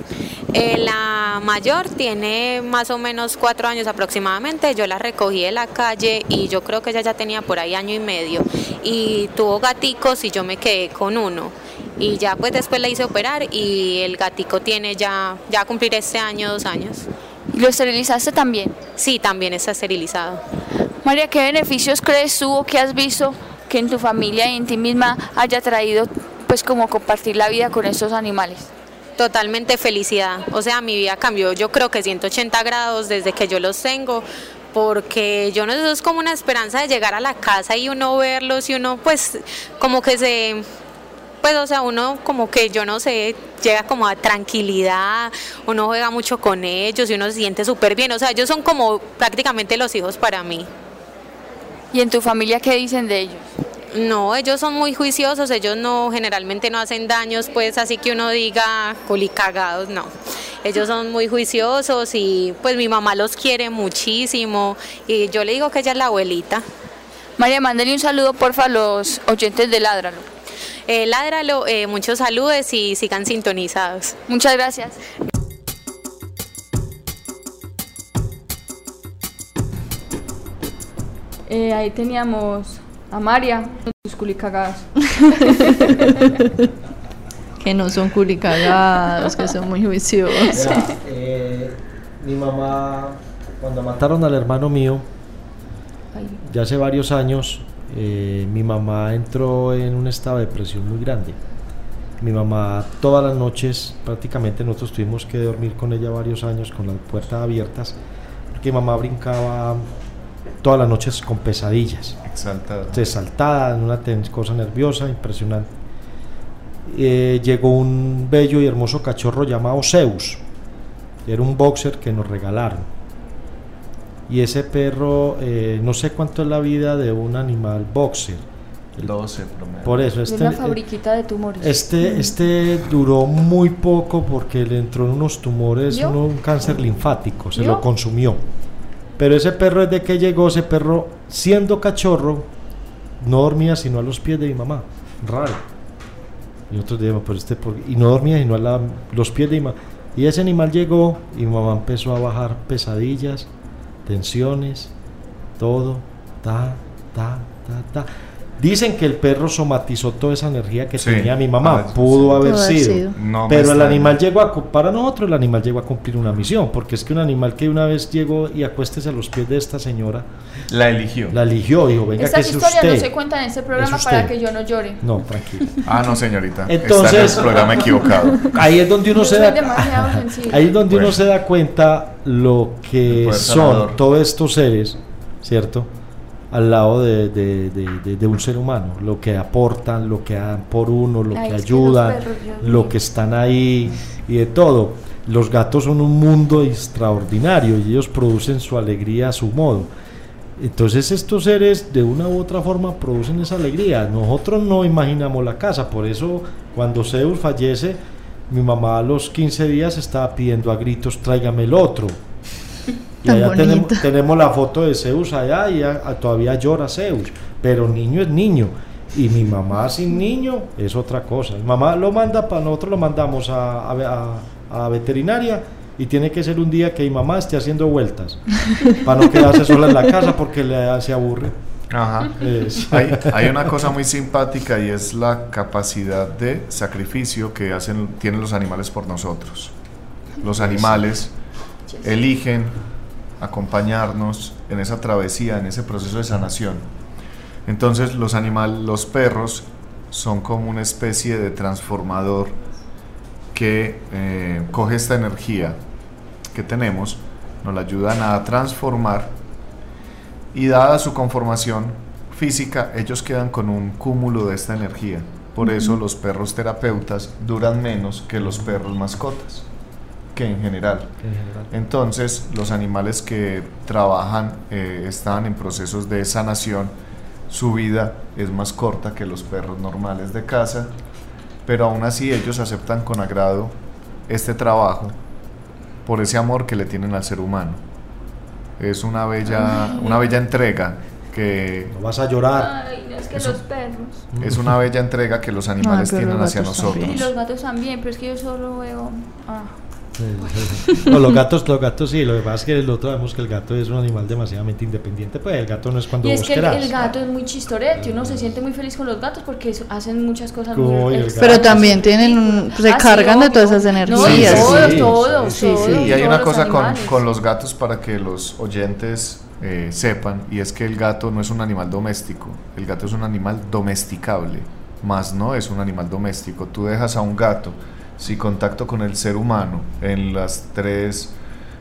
Eh, la mayor tiene más o menos cuatro años aproximadamente. Yo la recogí de la calle y yo creo que ella ya tenía por ahí año y medio. Y tuvo gaticos y yo me quedé con uno. Y ya pues después la hice operar y el gatico tiene ya, ya a cumplir este año, dos años. ¿Y lo esterilizaste también? Sí, también está esterilizado. María, ¿qué beneficios crees tú o qué has visto que en tu familia y en ti misma haya traído pues como compartir la vida con estos animales? Totalmente felicidad. O sea, mi vida cambió yo creo que 180 grados desde que yo los tengo porque yo no sé, es como una esperanza de llegar a la casa y uno verlos y uno pues como que se pues o sea, uno como que yo no sé, llega como a tranquilidad, uno juega mucho con ellos y uno se siente súper bien, o sea, ellos son como prácticamente los hijos para mí. ¿Y en tu familia qué dicen de ellos? No, ellos son muy juiciosos, ellos no generalmente no hacen daños, pues así que uno diga culicagados, no. Ellos son muy juiciosos y pues mi mamá los quiere muchísimo y yo le digo que ella es la abuelita. María, mándale un saludo porfa a los oyentes de Ládralo. Eh, Ládralo, eh, muchos saludos y sigan sintonizados. Muchas gracias. Eh, ahí teníamos a María, sus culicagados. que no son culicagados, que son muy juiciosos. Eh, mi mamá, cuando mataron al hermano mío, ya hace varios años, eh, mi mamá entró en un estado de depresión muy grande. Mi mamá todas las noches, prácticamente nosotros tuvimos que dormir con ella varios años con las puertas abiertas, porque mi mamá brincaba todas las noches con pesadillas. Exaltada. Exaltada, en una cosa nerviosa, impresionante. Eh, llegó un bello y hermoso cachorro llamado Zeus. Era un boxer que nos regalaron. Y ese perro, eh, no sé cuánto es la vida de un animal boxer. 12 promedio. Por eso, este, una fabriquita de tumores. este, este duró muy poco porque le entró en unos tumores, un cáncer linfático, se lo consumió. Pero ese perro desde que llegó, ese perro, siendo cachorro, no dormía sino a los pies de mi mamá. Raro. Y nosotros dijimos, pero este por... Y no dormía sino a la- los pies de mi mamá. Y ese animal llegó y mi mamá empezó a bajar pesadillas, tensiones, todo, ta, ta, ta, ta. Dicen que el perro somatizó toda esa energía que Sí, tenía mi mamá. a veces Pudo sí. haber Pudo haber sido. sido. No Pero el animal llegó a, para nosotros el animal llegó a cumplir una misión, porque es que un animal que una vez llegó y acuéstese a los pies de esta señora, La eligió. la eligió, dijo, venga, que Estas es historias usted. no se cuentan en este programa Es para que yo no llore. No, tranquilo. Ah, no, señorita. Entonces- Está en el programa equivocado. Ahí es donde uno Yo se soy da. Ahí es donde uno Bueno. se da cuenta lo que son sanador. todos estos seres, ¿cierto? Al lado de, de- de- de- un ser humano, lo que aportan, lo que dan por uno, lo Ay, que ayudan, perros, lo que están ahí y de todo. Los gatos son un mundo extraordinario y ellos producen su alegría a su modo. Entonces estos seres de una u otra forma producen esa alegría. Nosotros no imaginamos la casa, por eso cuando Zeus fallece, mi mamá a los 15 días estaba pidiendo a gritos, tráigame el otro. Y allá tenemos, tenemos la foto de Zeus allá y a- a- todavía llora Zeus, pero niño es niño. Y mi mamá sin niño es otra cosa. Mi mamá lo manda para nosotros lo mandamos a, a- a- veterinaria y tiene que ser un día que mi mamá esté haciendo vueltas para no quedarse sola en la casa porque le, se aburre. Ajá. Hay, hay una cosa muy simpática y es la capacidad de sacrificio que hacen, tienen los animales por nosotros. Los animales eligen acompañarnos en esa travesía, en ese proceso de sanación. Entonces los animales, los perros son como una especie de transformador que eh, coge esta energía que tenemos, nos la ayudan a transformar y dada su conformación física, ellos quedan con un cúmulo de esta energía. Por eso los perros terapeutas duran menos que los perros mascotas, que en general. Entonces, los animales que trabajan, eh, están en procesos de sanación, su vida es más corta que los perros normales de casa, pero aún así ellos aceptan con agrado este trabajo por ese amor que le tienen al ser humano. es una bella, una bella entrega que No vas a llorar. Ay, no, es que Eso. los perros. es una bella entrega que los animales tienen los hacia nosotros. también. Y los gatos también, pero es que yo solo veo. Ah. No, los gatos, los gatos sí, lo que pasa es que el otro vemos que el gato es un animal demasiadamente independiente, pues el gato no es cuando Y es vos que el, querás. el gato es muy chistorete, uno se siente muy feliz con los gatos porque hacen muchas cosas Uy, muy. Pero también tienen un- se Ah, sí, cargan de obvio. todas esas No, energías. y todos, Sí, todos, sí, todos, sí. Y hay una cosa con, con los gatos para que los oyentes eh, sepan, y es que el gato no es un animal doméstico, el gato es un animal domesticable, más no es un animal doméstico. Tú dejas a un gato sin contacto con el ser humano en las tres,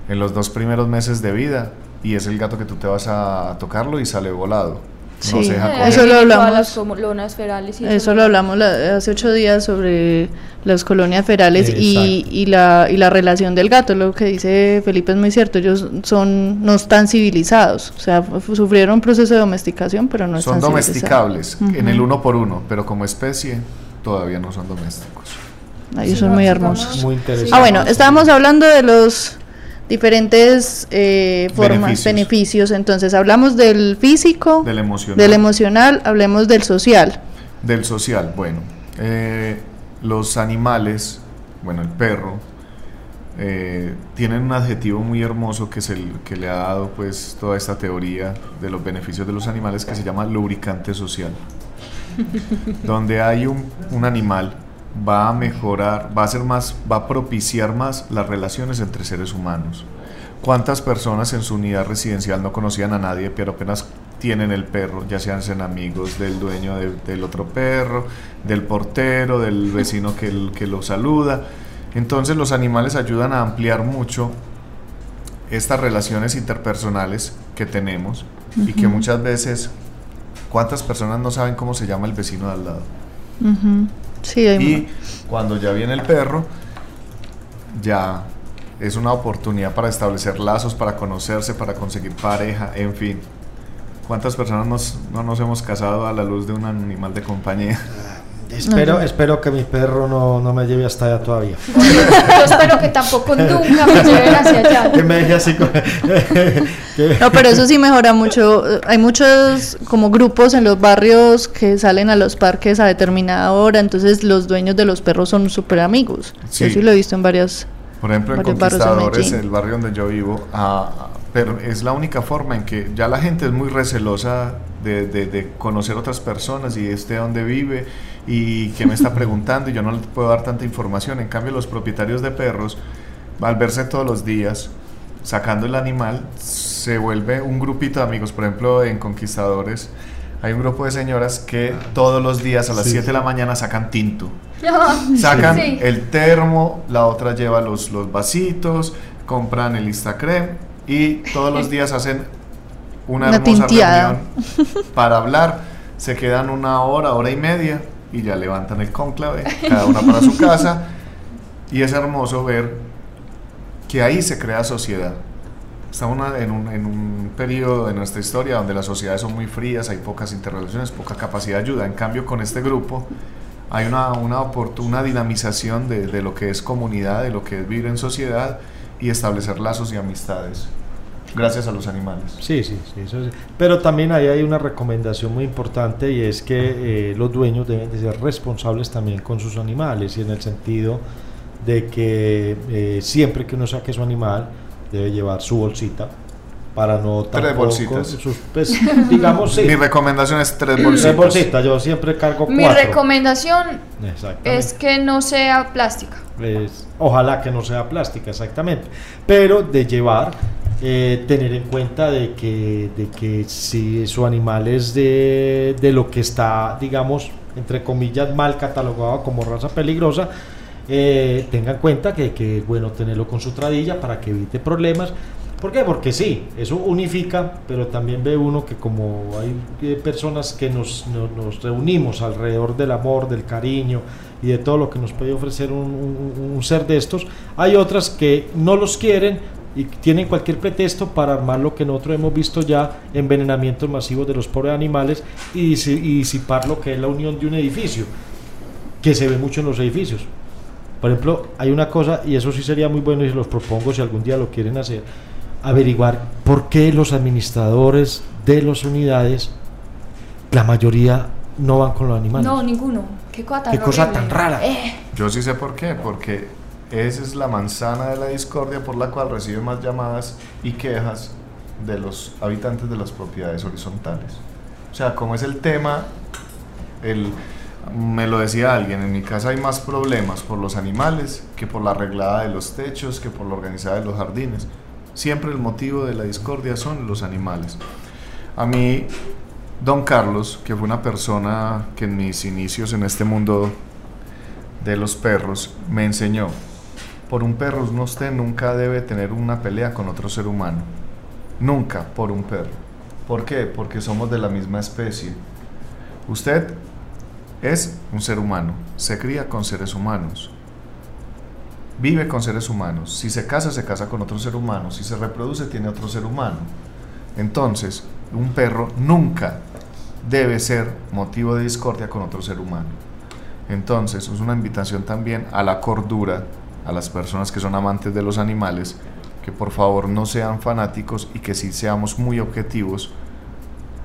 en los dos primeros meses de vida, y es el gato que tú te vas a tocarlo y sale volado. No Sí, se deja eso lo hablamos. las colonas ferales y Eso lo hablamos la- hace ocho días sobre las colonias ferales y, y la, y la relación del gato. Lo que dice Felipe es muy cierto. Ellos son no están civilizados. O sea, sufrieron un proceso de domesticación, pero no son están domesticables civilizados. en el uno por uno, pero como especie todavía no son domésticos. Ellos son muy hermosos. Muy interesante. Ah, bueno, estábamos hablando de los diferentes eh, formas, Beneficios. beneficios. Entonces, hablamos del físico, Del emocional. del emocional, hablemos del social. Del social, bueno, eh, los animales, bueno, el perro, eh, tienen un adjetivo muy hermoso que es el que le ha dado pues toda esta teoría de los beneficios de los animales que se llama lubricante social. Donde hay un, un animal va a mejorar, va a ser más, va a propiciar más las relaciones entre seres humanos. ¿Cuántas personas en su unidad residencial no conocían a nadie, pero apenas tienen el perro, ya sean sean amigos del dueño de- del otro perro, del portero, del vecino que, el- que lo saluda? Entonces los animales ayudan a ampliar mucho estas relaciones interpersonales que tenemos y que muchas veces, ¿cuántas personas no saben cómo se llama el vecino de al lado? Ujú. Sí, hay Y cuando ya viene el perro, ya es una oportunidad para establecer lazos, para conocerse, para conseguir pareja, en fin. ¿Cuántas personas nos- no nos hemos casado a la luz de un animal de compañía? Espero, espero que mi perro no, no me lleve hasta allá todavía. Yo espero que tampoco nunca me lleven hacia allá. que me deje así. con- No, pero eso sí mejora mucho. Hay muchos como grupos en los barrios que salen a los parques a determinada hora, entonces los dueños de los perros son súper amigos. Sí. Yo sí lo he visto en varias... Por ejemplo, en Conquistadores, Medellín. el barrio donde yo vivo, ah, ah, pero es la única forma en que ya la gente es muy recelosa de, de- de conocer otras personas y este dónde vive y qué me está preguntando y yo no le puedo dar tanta información. En cambio, los propietarios de perros, al verse todos los días sacando el animal, se vuelve un grupito de amigos. Por ejemplo, en Conquistadores hay un grupo de señoras que todos los días a las Sí. 7 de la mañana sacan tinto. Sacan Sí. el termo, la otra lleva los, los vasitos, compran el Instacrem y todos los días hacen una, Una hermosa tinteada. reunión para hablar. Se quedan una hora, hora y media y ya levantan el cónclave, cada una para su casa. Y es hermoso ver que ahí se crea sociedad. Estamos en un, en un periodo de nuestra historia donde las sociedades son muy frías, hay pocas interrelaciones, poca capacidad de ayuda. En cambio, con este grupo hay una, una, oportu- una dinamización de, de lo que es comunidad, de lo que es vivir en sociedad y establecer lazos y amistades gracias a los animales. Sí, sí, sí, eso sí. Pero también ahí hay una recomendación muy importante y es que eh, los dueños deben de ser responsables también con sus animales y en el sentido de que eh, siempre que uno saque su animal debe llevar su bolsita para no Tres bolsitas. sus- pues, digamos sí, Mi recomendación es tres tres bolsitas. bolsitas, yo siempre cargo Mi cuatro. recomendación Exactamente. es que no sea plástica. Es- ojalá que no sea plástica, exactamente. Pero de llevar, eh, tener en cuenta de que, de que si su animal es de, de lo que está, digamos, entre comillas, mal catalogado como raza peligrosa, eh, tenga en cuenta que, que es bueno tenerlo con su tradilla para que evite problemas. ¿Por qué? Porque sí, eso unifica, pero también ve uno que como hay eh, personas que nos, no- nos reunimos alrededor del amor, del cariño y de todo lo que nos puede ofrecer un, un- un ser de estos, hay otras que no los quieren y tienen cualquier pretexto para armar lo que nosotros hemos visto ya, envenenamientos masivos de los pobres animales y, disi- y disipar lo que es la unión de un edificio, que se ve mucho en los edificios. Por ejemplo, hay una cosa, y eso sí sería muy bueno y se los propongo si algún día lo quieren hacer. averiguar por qué los administradores de las unidades, la mayoría no van con los animales. No, ninguno. Qué cosa tan, Qué cosa tan rara. Eh, Yo sí sé por qué, porque esa es la manzana de la discordia por la cual recibe más llamadas y quejas de los habitantes de las propiedades horizontales. O sea, como es el tema, el, me lo decía alguien, en mi casa hay más problemas por los animales que por la arreglada de los techos, que por la organizada de los jardines. Siempre el motivo de la discordia son los animales. A mí, don Carlos, que fue una persona que en mis inicios en este mundo de los perros me enseñó, por un perro usted nunca debe tener una pelea con otro ser humano. Nunca por un perro. ¿Por qué? Porque somos de la misma especie. Usted es un ser humano, se cría con seres humanos, vive con seres humanos. Si se casa, se casa con otro ser humano. Si se reproduce, tiene otro ser humano. Entonces, un perro nunca debe ser motivo de discordia con otro ser humano. Entonces, es una invitación también a la cordura, a las personas que son amantes de los animales, que por favor no sean fanáticos y que sí seamos muy objetivos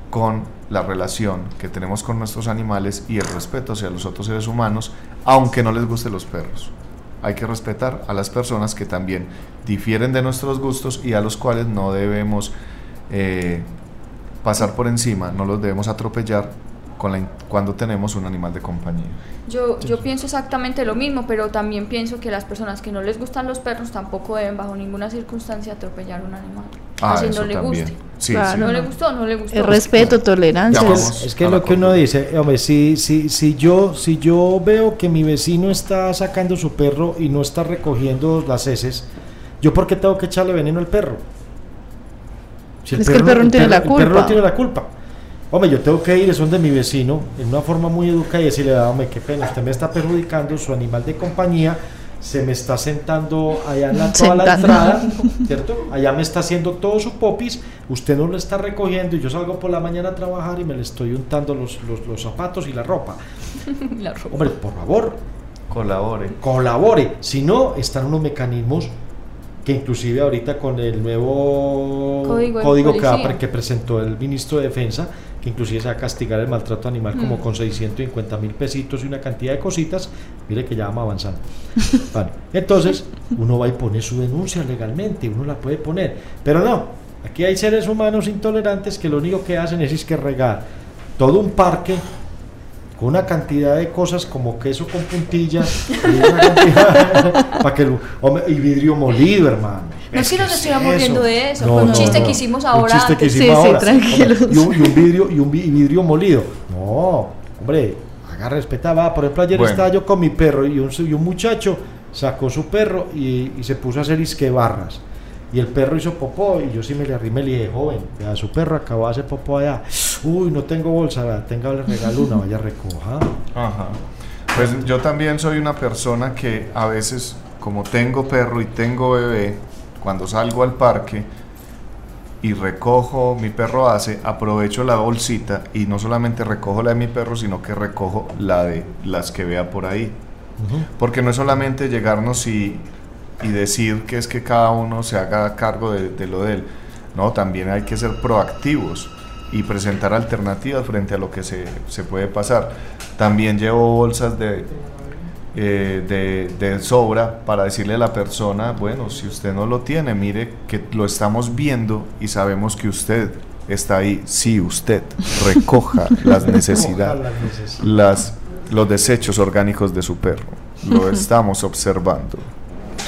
con la relación que tenemos con nuestros animales y el respeto hacia los otros seres humanos, aunque no les gusten los perros. Hay que respetar a las personas que también difieren de nuestros gustos y a los cuales no debemos eh, pasar por encima, no los debemos atropellar con la in- cuando tenemos un animal de compañía. yo, yo pienso exactamente lo mismo, pero también pienso que las personas que no les gustan los perros tampoco deben bajo ninguna circunstancia atropellar un animal. Ah, así no le también. guste. Sí, Claro. sí. No le gustó, no le gustó. El respeto, tolerancia. Es- que lo que uno dice, hombre, si, si, si, yo, si yo veo que mi vecino está sacando su perro y no está recogiendo las heces, ¿yo por qué tengo que echarle veneno al perro? Si Es que el perro no tiene la El perro no tiene la culpa. Hombre, yo tengo que ir, es donde mi vecino, en una forma muy educada y decirle, "Ah, hombre, qué pena, usted me está perjudicando su animal de compañía, se me está sentando allá en la, toda la entrada, ¿cierto? Allá me está haciendo todo su popis, usted no lo está recogiendo y yo salgo por la mañana a trabajar y me le estoy untando los, los, los zapatos y la ropa. La ropa. Hombre, por favor, Colabore. colabore. Si no, están unos mecanismos que inclusive ahorita con el nuevo Código código que, que presentó el ministro de Defensa, que inclusive se va a castigar el maltrato animal como Mm. con 650 mil pesitos y una cantidad de cositas, mire que ya vamos avanzando. Vale, Entonces, uno va y pone su denuncia legalmente, uno la puede poner, pero no, aquí hay seres humanos intolerantes que lo único que hacen es, es que regar todo un parque con una cantidad de cosas como queso con puntillas y, una cantidad- pa' que lo- hombre, y vidrio molido, hermano. No es que nos ¿qué estuviéramos riendo de eso, fue un chiste que hicimos Un ahora chiste que hicimos Sí, sí, ahora. tranquilos. Hombre, Y un, y un vidrio, y un vidrio molido. No, hombre, haga respetar. Va, por ejemplo, ayer Bueno. estaba yo con mi perro y un, y un muchacho sacó su perro y, y se puso a hacer isque barras. Y el perro hizo popó y yo sí me le arrimé y le dije, joven, vea, su perro acabó de hacer popó allá. Uy, no tengo bolsa, tenga, le regalo una, vaya recoja. Ajá. Pues yo también soy una persona que a veces, como tengo perro y tengo bebé, cuando salgo al parque y recojo, mi perro hace, aprovecho la bolsita y no solamente recojo la de mi perro, sino que recojo la de las que vea por ahí. Porque no es solamente llegarnos y, y decir que es que cada uno se haga cargo de, de lo de él. No, también hay que ser proactivos y presentar alternativas frente a lo que se, se puede pasar. También llevo bolsas de, eh, de, de sobra para decirle a la persona, bueno, si usted no lo tiene, mire que lo estamos viendo y sabemos que usted está ahí. Sí, usted recoja las necesidades. las, los desechos orgánicos de su perro. Lo estamos observando.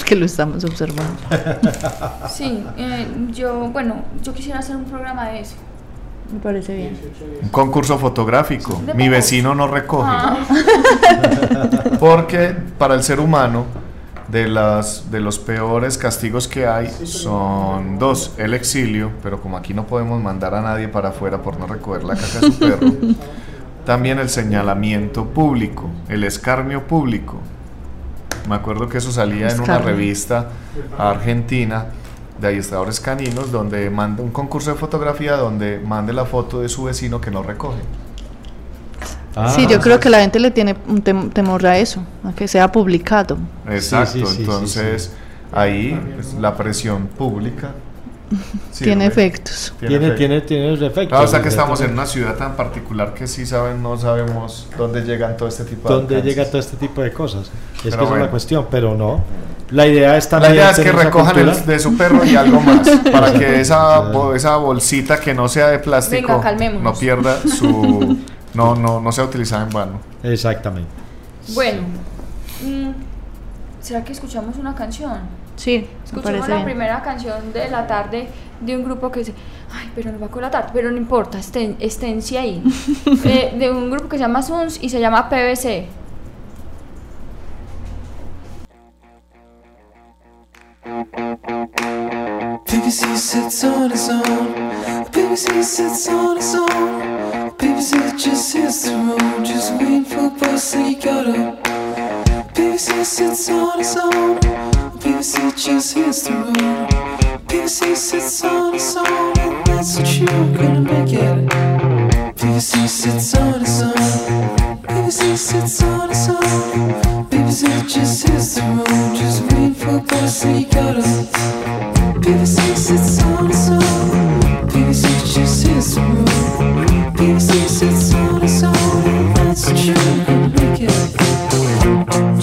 Que lo estamos observando. Sí, eh, yo, bueno, yo quisiera hacer un programa de eso. Me parece bien. Un concurso fotográfico. Mi vecino no recoge. Ah, Porque para el ser humano, de, las, de los peores castigos que hay son dos. El exilio, pero como aquí no podemos mandar a nadie para afuera por no recoger la caca de su perro. También el señalamiento público, el escarnio público. Me acuerdo que eso salía en una revista argentina de adiestradores caninos donde manda un concurso de fotografía donde mande la foto de su vecino que no recoge. Ah, sí, yo creo que la gente le tiene un tem- temor a eso, a que sea publicado. Exacto, sí, sí, sí, entonces ahí pues, la presión pública tiene efectos. Tiene, tiene, tiene, efectos. Ah, o sea que estamos en una ciudad tan particular que sí saben, no sabemos dónde llegan todo este tipo de Dónde llega todo este tipo de cosas. Es que es una cuestión, pero no. La idea es también. La idea es que recojan el, de su perro y algo más. para que esa, esa bolsita que no sea de plástico no pierda su. no, no, no sea utilizada en vano. Exactamente. Bueno. Mm, ¿Será que escuchamos una canción? Sí, escuchamos la primera canción de la tarde de un grupo que dice, ay, pero no va con la tarde, pero no importa, estén, esténse ahí. eh, de un grupo que se llama Suns y se llama PVC. PVC sits on its own. PVC sits on its own. PVC just hits the road, just waiting for bus and you gotta. PVC sits on its own. PVC just hits the road. PVC sits on its own, and that's what you're gonna make it. PVC sits on its own. PVC sits on its own. PVC just hits the road, just waiting for bus and you gotta. PVC sits on its own. PVC just hits the road. PVC sits on its own, and that's what you're gonna make it.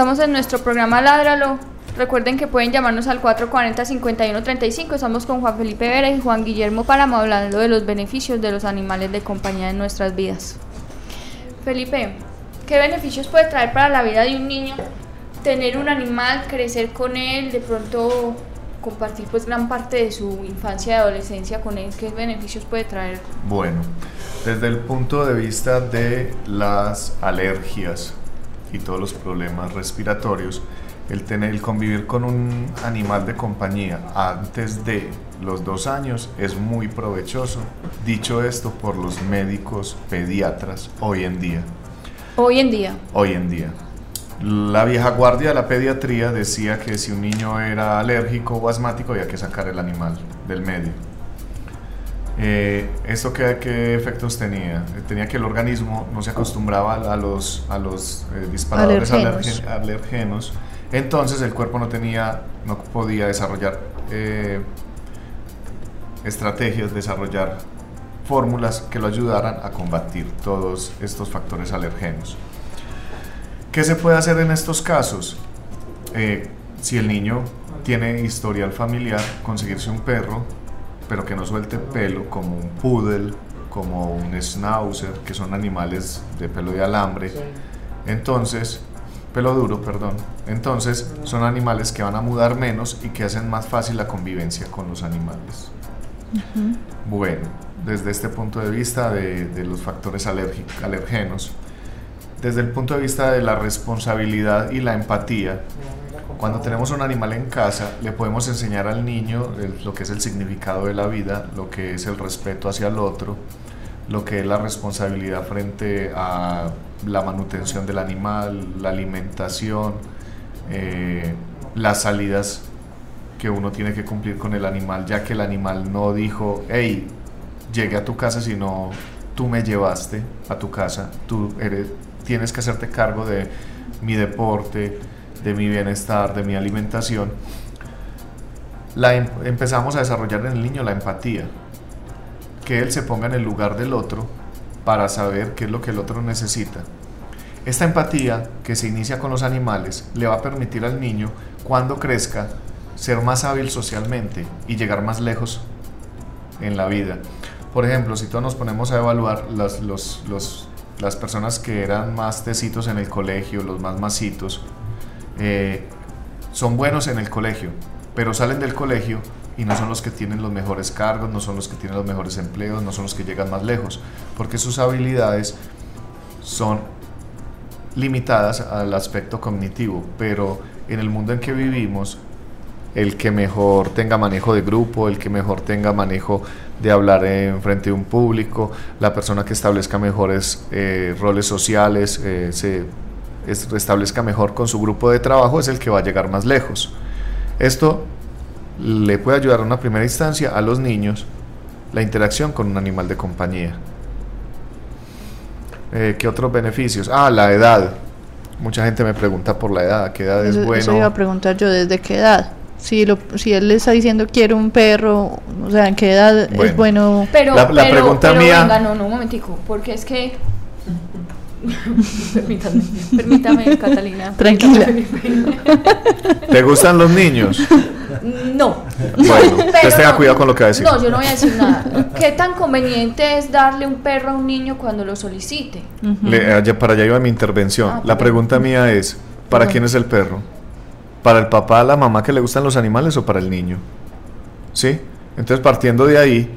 Estamos en nuestro programa Ládralo. Recuerden que pueden llamarnos al 440-5135. Estamos con Juan Felipe Vera y Juan Guillermo Páramo hablando de los beneficios de los animales de compañía en nuestras vidas. Felipe, ¿qué beneficios puede traer para la vida de un niño tener un animal, crecer con él, de pronto compartir pues gran parte de su infancia y adolescencia con él? ¿Qué beneficios puede traer? Bueno, desde el punto de vista de las alergias, y todos los problemas respiratorios, el, tener, el convivir con un animal de compañía antes de los dos años es muy provechoso. Dicho esto por los médicos pediatras hoy en día. Hoy en día. Hoy en día. La vieja guardia de la pediatría decía que si un niño era alérgico o asmático había que sacar el animal del medio. Eh, ¿Esto qué, qué, efectos tenía? Tenía que el organismo no se acostumbraba a los, a los eh, disparadores alergenos. alergenos. entonces el cuerpo no tenía, no podía desarrollar eh, estrategias, desarrollar fórmulas que lo ayudaran a combatir todos estos factores alergenos. ¿Qué se puede hacer en estos casos? si el niño tiene historial familiar, conseguirse un perro pero que no suelte pelo, como un poodle, como un schnauzer, que son animales de pelo de alambre. Entonces, pelo duro, perdón. Entonces, son animales que van a mudar menos y que hacen más fácil la convivencia con los animales. Bueno, desde este punto de vista de, de los factores alergenos, desde el punto de vista de la responsabilidad y la empatía, cuando tenemos un animal en casa, le podemos enseñar al niño lo que es el significado de la vida, lo que es el respeto hacia el otro, lo que es la responsabilidad frente a la manutención del animal, la alimentación, eh, las salidas que uno tiene que cumplir con el animal, ya que el animal no dijo, hey, llegué a tu casa, sino tú me llevaste a tu casa, tú eres, tienes que hacerte cargo de mi deporte, de mi bienestar, de mi alimentación, la em, empezamos a desarrollar en el niño la empatía, que él se ponga en el lugar del otro para saber qué es lo que el otro necesita. Esta empatía que se inicia con los animales le va a permitir al niño, cuando crezca, ser más hábil socialmente y llegar más lejos en la vida. Por ejemplo, si todos nos ponemos a evaluar las, las personas que eran más tecitos en el colegio, los más masitos, eh, son buenos en el colegio, pero salen del colegio y no son los que tienen los mejores cargos, no son los que tienen los mejores empleos, no son los que llegan más lejos, porque sus habilidades son limitadas al aspecto cognitivo, pero en el mundo en que vivimos, el que mejor tenga manejo de grupo, el que mejor tenga manejo de hablar en frente de un público, la persona que establezca mejores eh, roles sociales, eh, se establezca mejor con su grupo de trabajo es el que va a llegar más lejos. Esto le puede ayudar a una primera instancia a los niños la interacción con un animal de compañía. Eh, ¿Qué otros beneficios? Ah, la edad. Mucha gente me pregunta por la edad, ¿qué edad es bueno? Eso iba a preguntar yo, ¿desde qué edad? Si, lo, si él le está diciendo quiero un perro, o sea, ¿en qué edad es bueno? Pero, la, pregunta mía... Venga, no, no, un momentico, porque es que permítame, permítame, Catalina. Tranquila. ¿Te gustan los niños? No. Bueno, pues tenga cuidado con lo que va a decir. No, yo no voy a decir nada. ¿Qué tan conveniente es darle un perro a un niño cuando lo solicite? para allá iba mi intervención. Ah, la pregunta mía es, ¿para quién es el perro? ¿Para el papá, la mamá que le gustan los animales o para el niño? ¿Sí? Entonces, partiendo de ahí,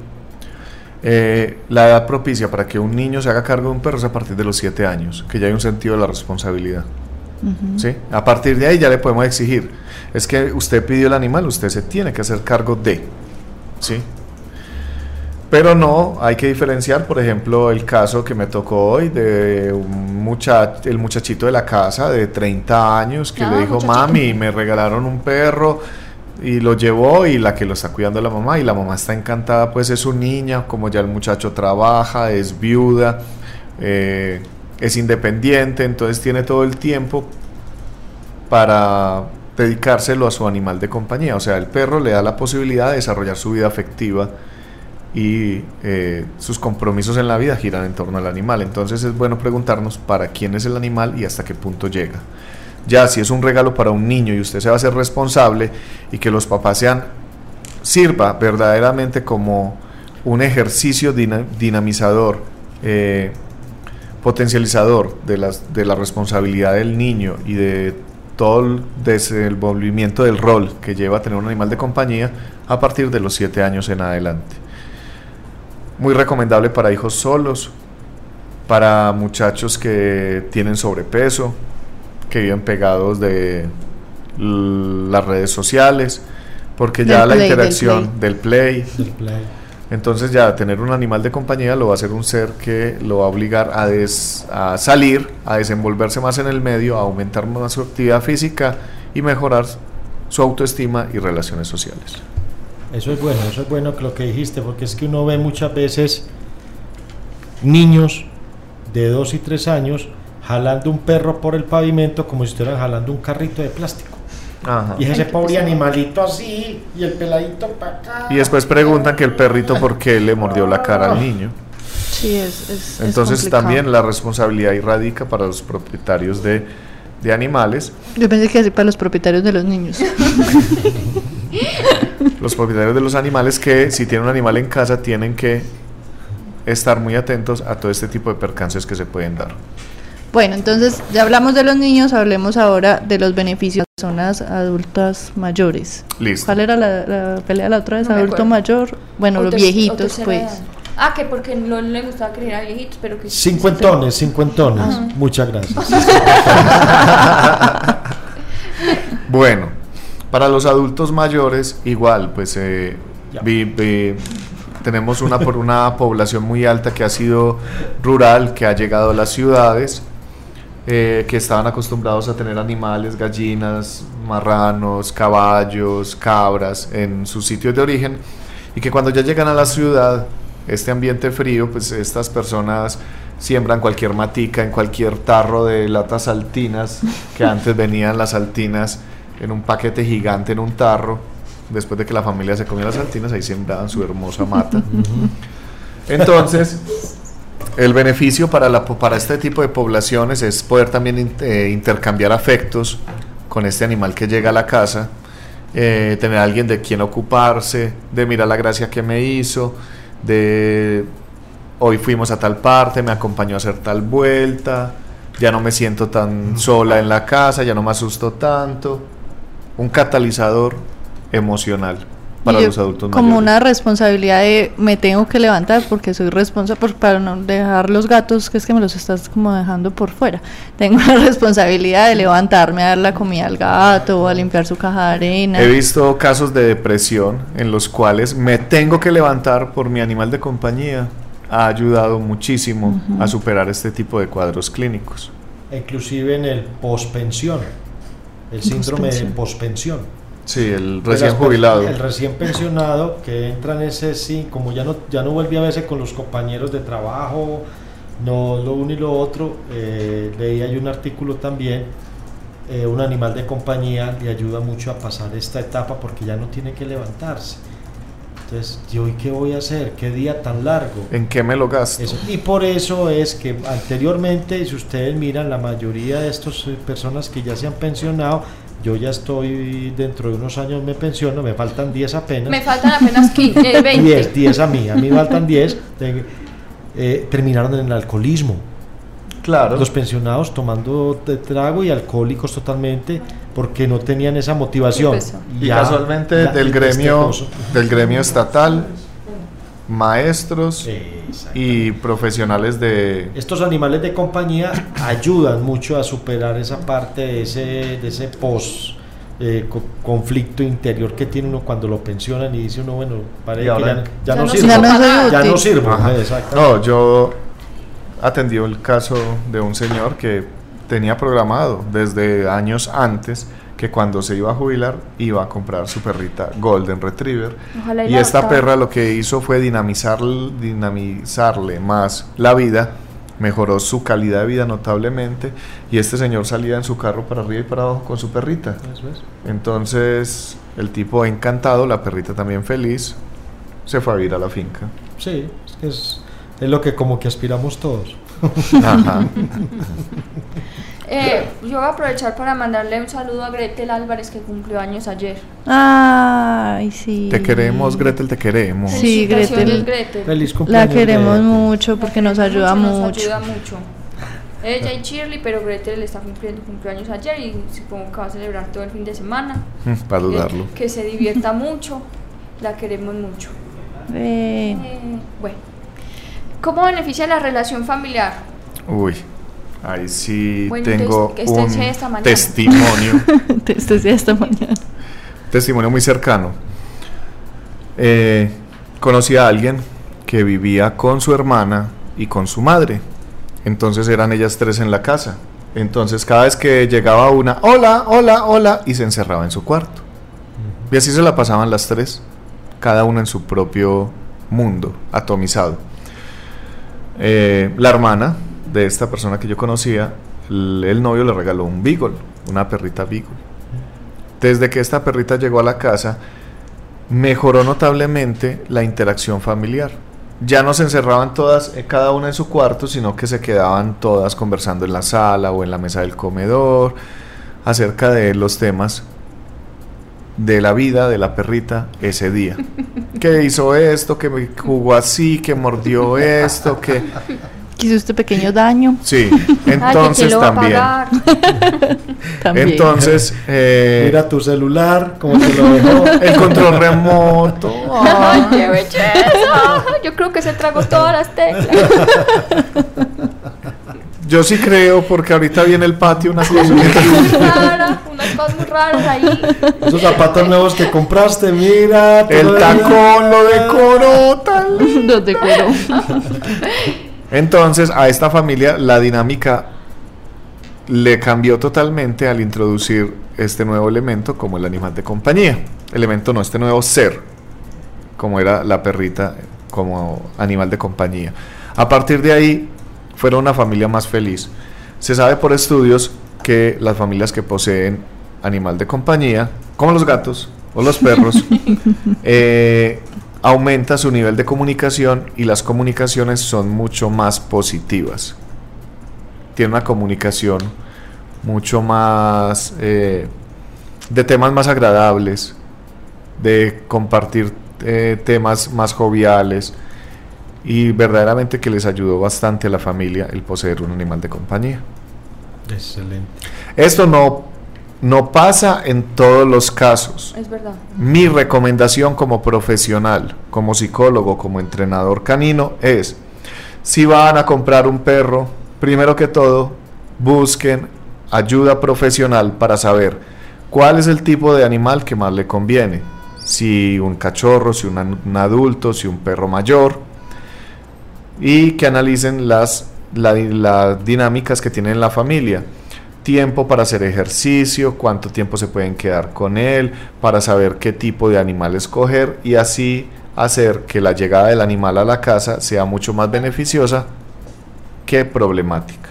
eh, la edad propicia para que un niño se haga cargo de un perro es a partir de los 7 años, que ya hay un sentido de la responsabilidad. ¿Sí? A partir de ahí ya le podemos exigir, es que usted pidió el animal, usted se tiene que hacer cargo de. ¿Sí? Pero no, hay que diferenciar, por ejemplo, el caso que me tocó hoy de un muchacho, el muchachito de la casa de 30 años que le ah, dijo, mami, me regalaron un perro y lo llevó y la que lo está cuidando la mamá y la mamá está encantada pues es su niña, como ya el muchacho trabaja, es viuda, eh, es independiente, entonces tiene todo el tiempo para dedicárselo a su animal de compañía, o sea, el perro le da la posibilidad de desarrollar su vida afectiva y eh, sus compromisos en la vida giran en torno al animal, entonces es bueno preguntarnos para quién es el animal y hasta qué punto llega. Ya si es un regalo para un niño y usted se va a hacer responsable y que los papás sean, sirva verdaderamente como un ejercicio dinamizador, eh, potencializador de, las, de la responsabilidad del niño y de todo el desenvolvimiento del rol que lleva a tener un animal de compañía a partir de los 7 años en adelante. Muy recomendable para hijos solos, para muchachos que tienen sobrepeso, que viven pegados de las redes sociales, porque Del ya la play, interacción del play, Del play. entonces ya tener un animal de compañía lo va a hacer un ser que lo va a obligar a, des- a salir, a desenvolverse más en el medio, a aumentar más su actividad física y mejorar su autoestima y relaciones sociales. Eso es bueno, eso es bueno que lo que dijiste, porque es que uno ve muchas veces niños de 2 y 3 años jalando un perro por el pavimento como si estuvieran jalando un carrito de plástico. Ajá. Y es ese pobre animalito así y el peladito para acá. Y después preguntan que el perrito por qué le mordió la cara al niño. Sí, es, es- es Entonces complicado. también la responsabilidad ahí radica para los propietarios de, de animales. Yo pensé que así para los propietarios de los niños. Los propietarios de los animales que si tienen un animal en casa tienen que estar muy atentos a todo este tipo de percances que se pueden dar. Bueno, entonces ya hablamos de los niños, hablemos ahora de los beneficios de personas adultas mayores. Listo. ¿Cuál era la, la pelea la otra vez? No Adulto mayor, bueno, O los viejitos, pues. edad. Ah, que porque no le gustaba criar a viejitos, pero que... Cincuentones, cincuentones. Muchas gracias. Bueno, para los adultos mayores igual, pues eh, vi- tenemos una, por una población muy alta que ha sido rural, que ha llegado a las ciudades, eh, que estaban acostumbrados a tener animales, gallinas, marranos, caballos, cabras en sus sitios de origen y que cuando ya llegan a la ciudad, este ambiente frío, pues estas personas siembran cualquier matica en cualquier tarro de latas saltinas, que antes venían las saltinas en un paquete gigante en un tarro, después de que la familia se comía las saltinas, ahí sembraban su hermosa mata. Entonces, el beneficio para, la, para este tipo de poblaciones es poder también eh, intercambiar afectos con este animal que llega a la casa, eh, tener a alguien de quien ocuparse, de mirar la gracia que me hizo, de hoy fuimos a tal parte, me acompañó a hacer tal vuelta, ya no me siento tan sola en la casa, ya no me asusto tanto. Un catalizador emocional para yo los adultos como mayores. una responsabilidad de me tengo que levantar porque soy responsable por- para no dejar los gatos que es que me los estás como dejando por fuera tengo la responsabilidad de levantarme a dar la comida al gato o a limpiar su caja de arena He visto casos de depresión en los cuales me tengo que levantar por mi animal de compañía. Ha ayudado muchísimo a superar este tipo de cuadros clínicos. Inclusive en el pospensión, el síndrome de Pospensión. Sí, el recién jubilado. El recién pensionado que entra en ese sí, como ya no, ya no vuelve a verse con los compañeros de trabajo, no lo uno y lo otro, eh, leí hay un artículo también, eh, un animal de compañía le ayuda mucho a pasar esta etapa porque ya no tiene que levantarse. Entonces, ¿yo y qué voy a hacer? ¿Qué día tan largo? ¿En qué me lo gasto? Eso. Y por eso es que anteriormente, si ustedes miran, la mayoría de estas eh, personas que ya se han pensionado, yo ya estoy dentro de unos años me pensiono, me faltan 10 apenas. Me faltan apenas 15, eh, 20. 10, 10 a mí, a mí faltan 10. de- eh, terminaron en el alcoholismo. Claro. Los pensionados tomando de trago y alcohólicos totalmente porque no tenían esa motivación. Y Ya- casualmente ya- del este gremio, coso. del gremio estatal, maestros y profesionales de... Estos animales de compañía ayudan mucho a superar esa parte de ese, de ese post eh, co- conflicto interior que tiene uno cuando lo pensionan y dice uno, bueno, parece que ya, ya Ya no sirvo. Ya no útil. no yo atendí el caso de un señor que tenía programado desde años antes que cuando se iba a jubilar iba a comprar su perrita Golden Retriever. Ojalá y Y esta perra lo que hizo fue dinamizar, dinamizarle más la vida, mejoró su calidad de vida notablemente y este señor salía en su carro para arriba y para abajo con su perrita. Entonces el tipo encantado, la perrita también feliz, se fue a vivir a la finca. Sí, es, es lo que como que aspiramos todos. Ajá. Eh, yo voy a aprovechar para mandarle un saludo a Gretel Álvarez que cumplió años ayer. ay sí Te queremos, Gretel, te queremos. Sí, Gretel. Feliz la cumpleaños. queremos Gretel. mucho porque nos ayuda Nos mucho ayuda mucho. Ella y Shirley, pero Gretel está cumpliendo cumpleaños ayer y supongo que va a celebrar todo el fin de semana. Para Que- dudarlo. Que, se divierta mucho. La queremos mucho. Eh, Eh, bueno. ¿Cómo beneficia la relación familiar? Uy, Ahí sí Bueno, tengo ¿qué un esta testimonio, Te esta mañana. testimonio muy cercano. Eh, conocí a alguien que vivía con su hermana y con su madre. Entonces eran ellas tres en la casa. Entonces cada vez que llegaba una, hola, hola, hola, y se encerraba en su cuarto. Y así se la pasaban las tres, cada una en su propio mundo, atomizado. Eh, la hermana de esta persona que yo conocía, el, el novio le regaló un beagle, una perrita beagle. Desde que esta perrita llegó a la casa, mejoró notablemente la interacción familiar. Ya no se encerraban todas, eh, cada una en su cuarto, sino que se quedaban todas conversando en la sala o en la mesa del comedor acerca de los temas de la vida de la perrita ese día. Que hizo esto, que jugó así, que mordió esto, que... Hizo este pequeño daño. Sí, entonces lo también. Entonces, eh, Mira tu celular, como te lo dejó. el control remoto. Ay, qué belleza. Yo creo que se tragó todas las teclas. Yo sí creo, porque ahorita viene el patio, unas cosas. Muy rara, unas cosas muy raras ahí. Esos zapatos nuevos que compraste, mira. El tacón lo decoró lindo. Los decoró. Entonces, a esta familia la dinámica le cambió totalmente al introducir este nuevo elemento como el animal de compañía. Elemento no, este nuevo ser, como era la perrita como animal de compañía. A partir de ahí, fueron una familia más feliz. Se sabe por estudios que las familias que poseen animal de compañía, como los gatos o los perros, eh, aumenta su nivel de comunicación y las comunicaciones son mucho más positivas. Tiene una comunicación mucho más eh, de temas más agradables, de compartir eh, temas más joviales y verdaderamente que les ayudó bastante a la familia el poseer un animal de compañía. Excelente. Esto no, no pasa en todos los casos. Es verdad. Mi recomendación como profesional, como psicólogo, como entrenador canino es, si van a comprar un perro, primero que todo, busquen ayuda profesional para saber cuál es el tipo de animal que más le conviene. Si un cachorro, si un, adulto, si un perro mayor. Y que analicen las, la- las dinámicas que tiene la familia tiempo para hacer ejercicio, cuánto tiempo se pueden quedar con él, para saber qué tipo de animal escoger y así hacer que la llegada del animal a la casa sea mucho más beneficiosa que problemática.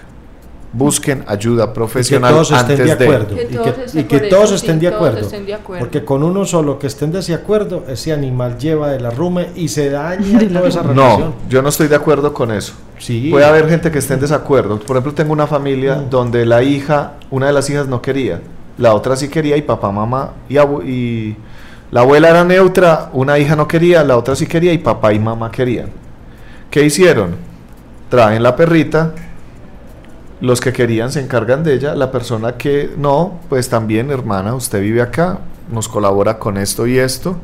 Busquen ayuda Y que profesional todos estén antes de de... acuerdo. Que y todos que, estén y que por todos estén de todos acuerdo. estén de acuerdo. Porque con uno solo que estén de desacuerdo, ese animal lleva de la rume y se daña toda esa relación. No, yo no estoy de acuerdo con eso. Sí. Puede haber gente que esté en desacuerdo. Por ejemplo, tengo una familia Mm. donde la hija, una de las hijas no quería, la otra sí quería y papá, mamá y, y la abuela era neutra, una hija no quería, la otra sí quería y papá y mamá querían. ¿Qué hicieron? Traen la perrita, los que querían se encargan de ella, la persona que no, pues también, hermana, usted vive acá, nos colabora con esto y esto,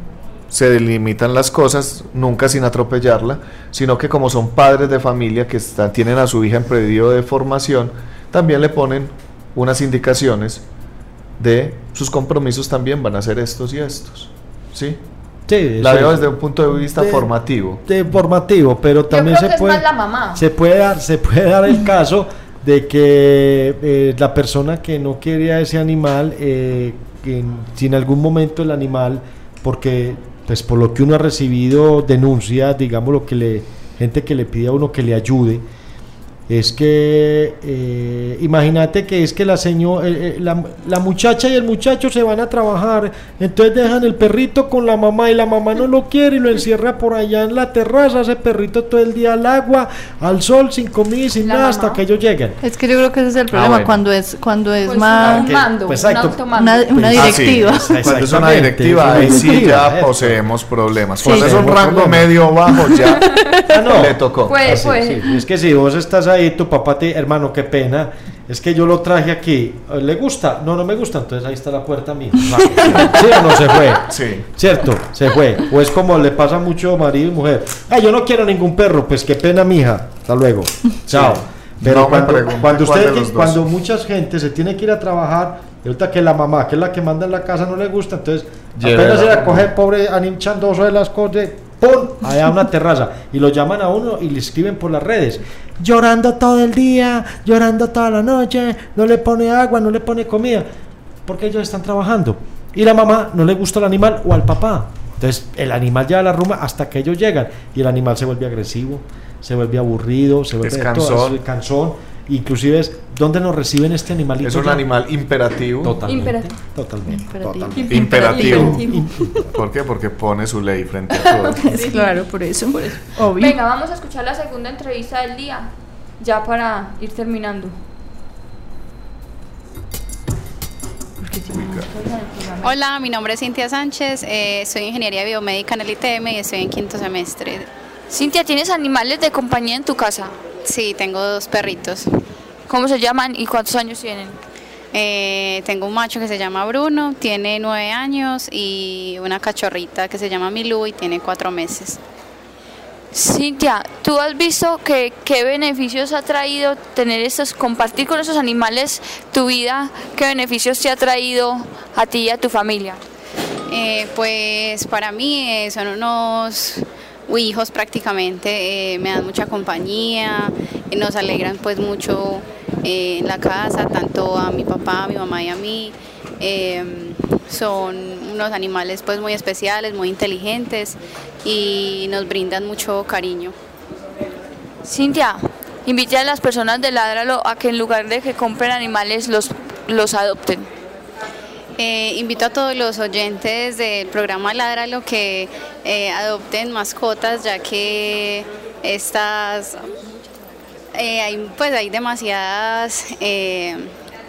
se delimitan las cosas, nunca sin atropellarla, sino que como son padres de familia que están, tienen a su hija en periodo de formación, también le ponen unas indicaciones de sus compromisos también van a ser estos y estos. ¿Sí? Sí, La veo desde un punto de vista De- formativo. de formativo, pero también Yo creo se que puede es más la mamá. se puede dar se puede dar el caso de que eh, la persona que no quiere a ese animal eh, que en- si en algún momento el animal porque pues por lo que uno ha recibido denuncias digamos lo que le gente que le pide a uno que le ayude es que eh, imagínate que es que la, seño- eh, eh, la, la muchacha y el muchacho se van a trabajar, entonces dejan el perrito con la mamá y la mamá no lo quiere y lo encierra por allá en la terraza, ese perrito todo el día al agua, al sol, sin comida y sin La nada mamá. hasta que ellos lleguen. Es que yo creo que ese es el problema bueno. cuando es cuando es Pues más un que- mando, pues, un exacto. automando. una, una Ah, sí. directiva. Cuando es una directiva, ahí sí ya poseemos problemas. Sí. Cuando es un rango problemas. medio o bajo, ya Ah, no. le tocó. Pues, Así, pues. sí. Es que si vos estás ahí, tu papá te, hermano, qué pena. Es que yo lo traje aquí. ¿Le gusta? No, no me gusta. Entonces ahí está la puerta mía. ¿Sí o no se fue? Sí. Cierto, se fue. O es como le pasa mucho marido y mujer. Ah, yo no quiero ningún perro. Pues qué pena, mija. Hasta luego. Chao. Pero No cuando, cuando, usted, cuando mucha gente se tiene que ir a trabajar, y ahorita que la mamá, que es la que manda en la casa, no le gusta, entonces Llévela. apenas se la coge pobre anim chandoso de las cosas, ¡pum! Allá a una terraza. Y lo llaman a uno y le escriben por las redes. Llorando todo el día, llorando toda la noche, no le pone agua, no le pone comida. Porque ellos están trabajando. Y la mamá no le gusta el animal o al papá. Entonces el animal lleva la ruma hasta que ellos llegan. Y el animal se vuelve agresivo, se vuelve aburrido, se vuelve Es de todo, cansón. es cansón. Inclusive es, ¿dónde nos reciben este animalito? Es un ya? animal imperativo. Totalmente. Imperativo. Totalmente. Imperativo. totalmente. Imperativo. Imperativo. ¿Por qué? Porque pone su ley frente a todo. Sí, claro, por eso. Obvio. Venga, vamos a escuchar la segunda entrevista del día, ya para ir terminando. Hola, mi nombre es Cintia Sánchez, eh, soy ingeniería biomédica en el ITM y estoy en quinto semestre. Cintia, ¿tienes animales de compañía en tu casa? Sí, tengo dos perritos. ¿Cómo se llaman y cuántos años tienen? Eh, tengo un macho que se llama Bruno, tiene nueve años, y una cachorrita que se llama Milú y tiene cuatro meses. Cintia, ¿tú has visto que qué beneficios ha traído tener estos, compartir con esos animales tu vida? ¿Qué beneficios te ha traído a ti y a tu familia? Eh, pues para mí eh, son unos hijos prácticamente, eh, me dan mucha compañía, y nos alegran pues mucho eh, en la casa, tanto a mi papá, a mi mamá y a mí. Eh, son unos animales pues muy especiales, muy inteligentes y nos brindan mucho cariño. Cintia, invite a las personas de Ládralo a que en lugar de que compren animales los, los adopten. Eh, invito a todos los oyentes del programa Ládralo que eh, adopten mascotas, ya que estas eh, hay, pues hay demasiadas eh,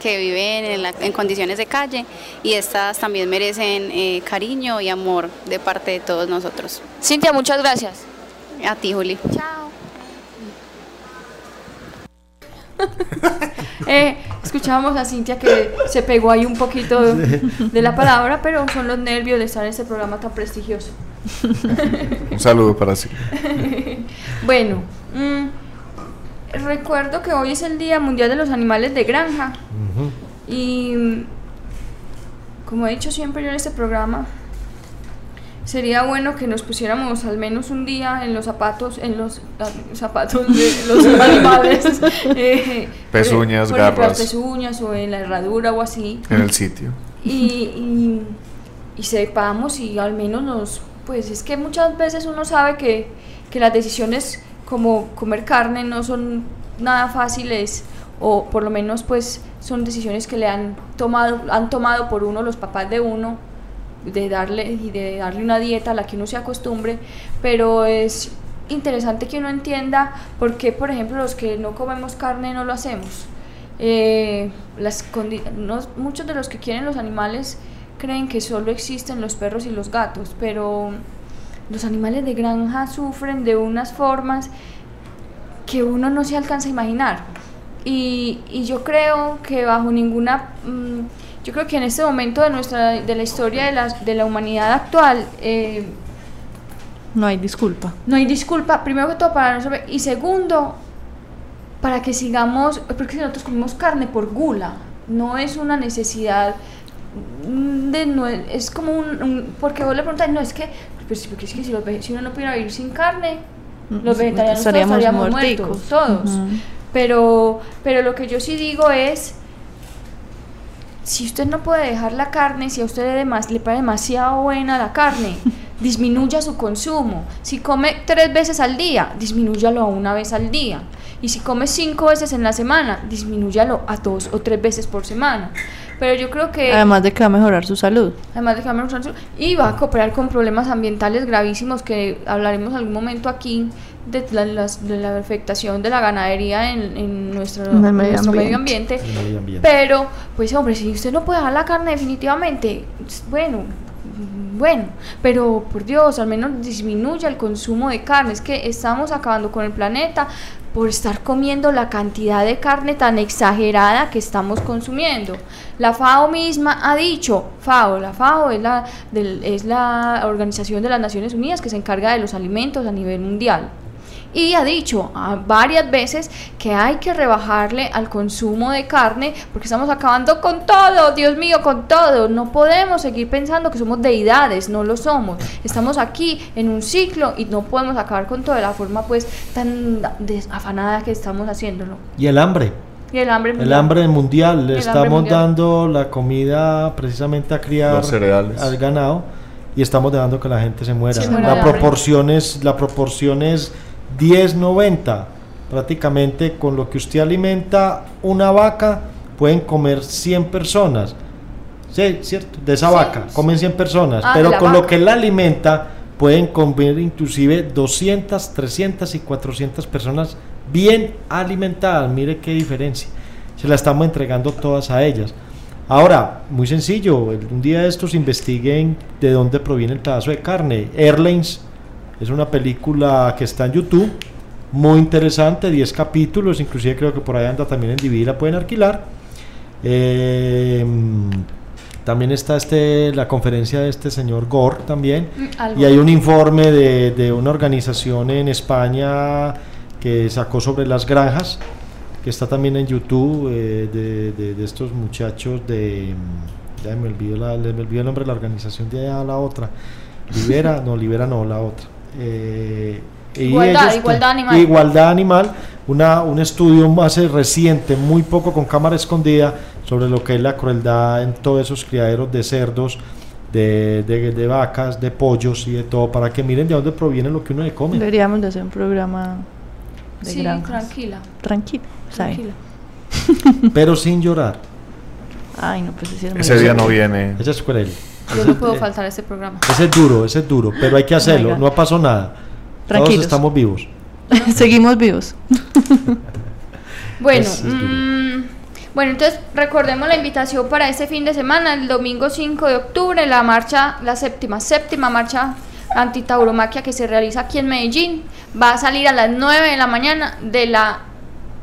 que viven en, la- en condiciones de calle y estas también merecen eh, cariño y amor de parte de todos nosotros. Cintia, muchas gracias. A ti, Juli. Chao. Eh, escuchábamos a Cintia que se pegó ahí un poquito de, de la palabra, pero son los nervios de estar en este programa tan prestigioso. Un saludo para sí. Bueno, mm, recuerdo que hoy es el Día Mundial de los Animales de Granja y mm, como he dicho siempre yo en este programa, sería bueno que nos pusiéramos al menos un día en los zapatos, en los ah, zapatos de los animales. eh, Pezuñas, por garras. las pezuñas o en la herradura o así. En el sitio. y, y, y sepamos y al menos nos, pues es que muchas veces uno sabe que, que las decisiones como comer carne no son nada fáciles o por lo menos pues son decisiones que le han tomado, han tomado por uno los papás de uno de darle y de darle una dieta a la que uno se acostumbre, pero es interesante que uno entienda por qué, por ejemplo, los que no comemos carne no lo hacemos. Eh, muchos de los que quieren los animales creen que solo existen los perros y los gatos, pero los animales de granja sufren de unas formas que uno no se alcanza a imaginar. Y, y yo creo que bajo ninguna... mm, yo creo que en este momento de, nuestra, de la historia de la, de la humanidad actual, eh, No hay disculpa. no hay disculpa, primero que todo para nosotros, y segundo, para que sigamos, porque si nosotros comemos carne por gula, no es una necesidad de, no, es como un, un- porque vos le preguntas, no, es que, pues, porque es que si, los si uno no pudiera vivir sin carne, los Mm, vegetarianos todos estaríamos estaríamos muerticos. muertos, todos. Pero, pero lo que yo sí digo es, si usted no puede dejar la carne, si a usted le, demas- le parece demasiado buena la carne, disminuya su consumo. Si come tres veces al día, disminúyalo a una vez al día. Y si come cinco veces en la semana, disminúyalo a dos o tres veces por semana. Pero yo creo que... Además de que va a mejorar su salud. Además de cambiar un y va a cooperar con problemas ambientales gravísimos que hablaremos algún momento aquí de la, de la afectación de la ganadería en, en nuestro, En el en medio nuestro medio ambiente. ambiente. El medio ambiente. Pero, pues hombre, si usted no puede dejar la carne definitivamente, bueno, bueno, pero por Dios, al menos disminuya el consumo de carne. Es que estamos acabando con el planeta por estar comiendo la cantidad de carne tan exagerada que estamos consumiendo. La FAO misma ha dicho, FAO, la FAO es la, del- es la Organización de las Naciones Unidas que se encarga de los alimentos a nivel mundial. Y ha dicho ah, varias veces que hay que rebajarle al consumo de carne porque estamos acabando con todo, Dios mío, con todo. No podemos seguir pensando que somos deidades, no lo somos. Estamos aquí en un ciclo y no podemos acabar con todo de la forma pues tan desafanada que estamos haciéndolo. Y el hambre. Y el hambre El hambre mundial. Le estamos dando la comida precisamente a criar al ganado y estamos dejando que la gente se muera. la, proporción es, la proporción es 10-90. Prácticamente con lo que usted alimenta una vaca pueden comer 100 personas. Sí, cierto, de esa vaca comen 100 personas, ah, pero con lo que la alimenta pueden comer inclusive 200, 300 y 400 personas bien alimentadas. Mire qué diferencia. Se la estamos entregando todas a ellas. Ahora, muy sencillo, un día de estos investiguen de dónde proviene el pedazo de carne. Airlines es una película que está en YouTube, muy interesante, 10 capítulos, inclusive creo que por ahí anda también en DVD, la pueden alquilar. Eh, también está este, la conferencia de este señor Gore también. Mm, y hay un informe de, de una organización en España que sacó sobre las granjas que está también en YouTube, eh, de, de, estos muchachos de... Mm, ya me olvidó, la, me olvidó el nombre de la organización de allá, la otra. Libera, no, Libera no, la otra. Eh, igualdad, igualdad animal. Igualdad animal, una, un estudio más reciente, muy poco con cámara escondida, sobre lo que es la crueldad en todos esos criaderos de cerdos, de, de, de, vacas, de pollos y de todo, para que miren de dónde proviene lo que uno le come. Deberíamos de hacer un programa de sí, tranquila. Tranquila. Pero sin llorar. Ay, no, pues ese, día no viene. Ese es cruel. Yo no puedo faltar a ese programa. Ese es duro, ese es duro, pero hay que hacerlo, no pasó nada. Todos estamos vivos. Seguimos vivos. bueno, mm, bueno, entonces recordemos la invitación para este fin de semana, el domingo 5 de octubre, la marcha, la séptima, séptima marcha antitauromaquia que se realiza aquí en Medellín. Va a salir a las 9 de la mañana de la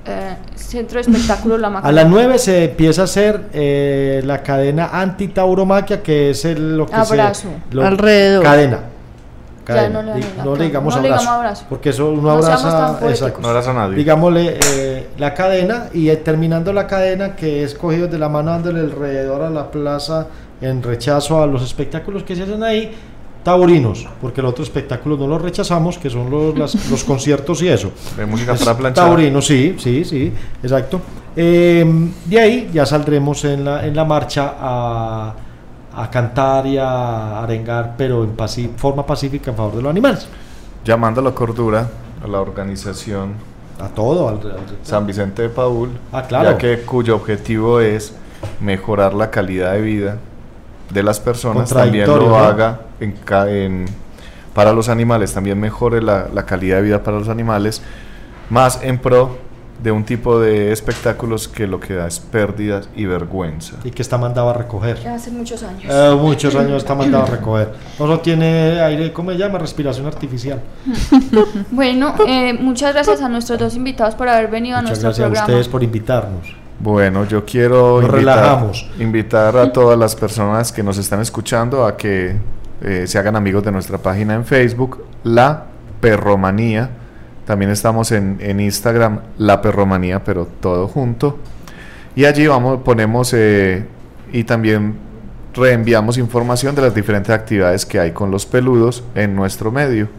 eh, centro de Espectáculos La A las 9 se empieza a hacer eh, la cadena anti-tauromaquia, que es el, lo que Abrazo. Se, Alrededor. Cadena. cadena. no, le, digamos, abrazo, Porque eso uno abraza. Exacto. No abraza a nadie. Digámosle eh, la cadena y terminando la cadena, que es cogido de la mano dándole alrededor a la plaza en rechazo a los espectáculos que se hacen ahí taurinos, porque el otro espectáculo no lo rechazamos, que son los, los conciertos y eso. De música para planchar. Taurinos, sí, sí, sí, exacto. Em, de ahí ya saldremos en la, en la marcha a, a cantar y a arengar, pero en forma pacífica en favor de los animales. Llamando a la cordura, a la organización. A todo, al, San Vicente de Paul, ah, claro. ya que cuyo objetivo es mejorar la calidad de vida de las personas también lo haga en, para los animales, también mejore la, calidad de vida para los animales, más en pro de un tipo de espectáculos que lo que da es pérdidas y vergüenza. Y que está mandado a recoger. Hace muchos años. Eh, muchos años está mandado a recoger. No tiene aire, ¿cómo se llama? Respiración artificial. bueno, eh, muchas gracias a nuestros dos invitados por haber venido a nuestro programa. Gracias a ustedes por invitarnos. Bueno, yo quiero invitar, a todas las personas que nos están escuchando a que eh, se hagan amigos de nuestra página en Facebook, La Perromanía. También estamos en, Instagram, La Perromanía, pero todo junto. Y allí vamos, ponemos eh, y también reenviamos información de las diferentes actividades que hay con los peludos en nuestro medio.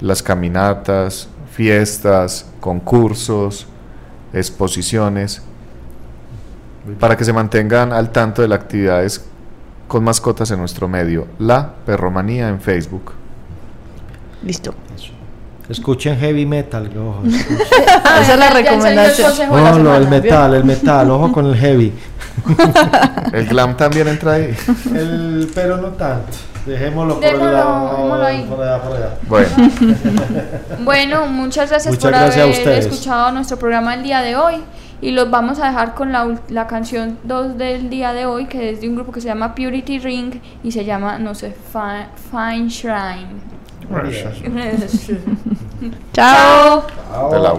Las caminatas, fiestas, concursos, exposiciones para que se mantengan al tanto de las actividades con mascotas en nuestro medio, La Perromanía en Facebook. Listo. Escuchen heavy metal, ojo. Esa es la recomendación. No, no, el metal, el metal, ojo con el heavy. el glam también entra ahí. El, pero no tanto. Dejémoslo, por, el lado, ahí. por allá, por allá. Bueno. bueno, muchas gracias por haber escuchado nuestro programa el día de hoy. Y los vamos a dejar con la, la canción 2 del día de hoy, que es de un grupo que se llama Purity Ring y se llama, no sé, Fine, Shrine. Chao. De la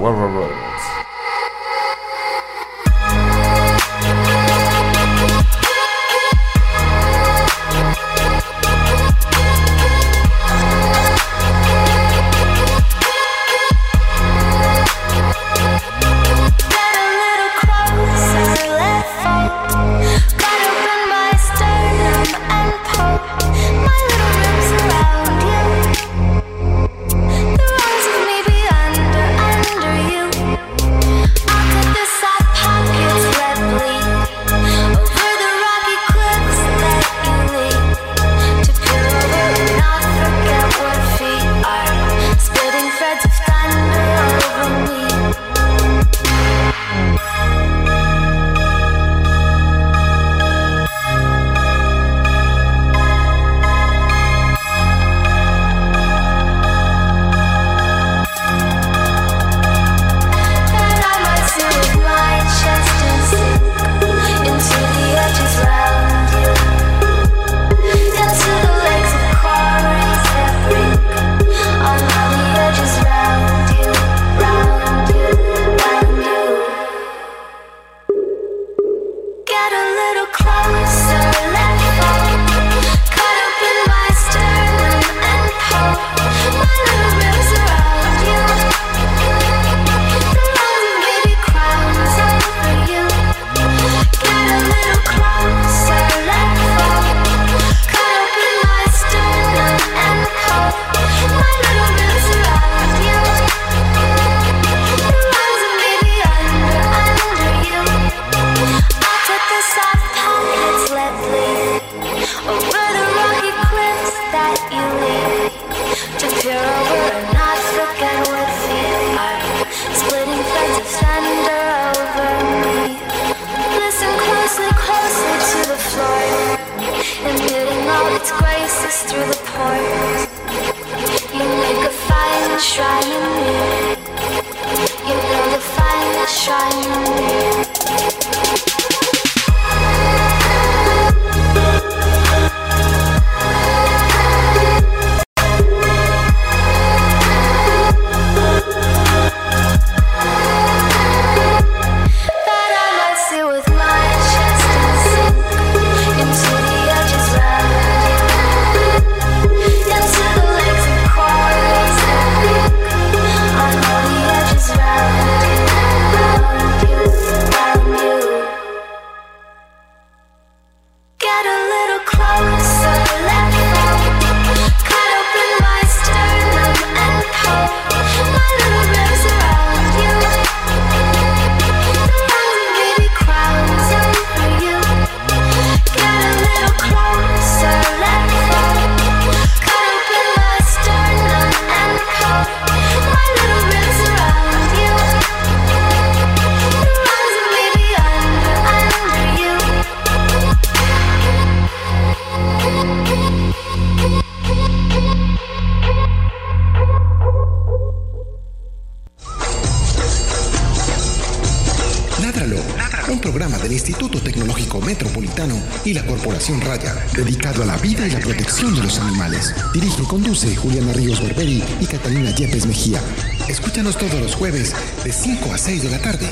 Todos los jueves de 5 a 6 de la tarde.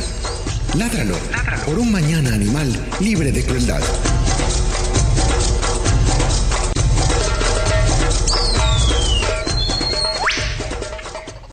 Ládralo, por un mañana animal libre de crueldad.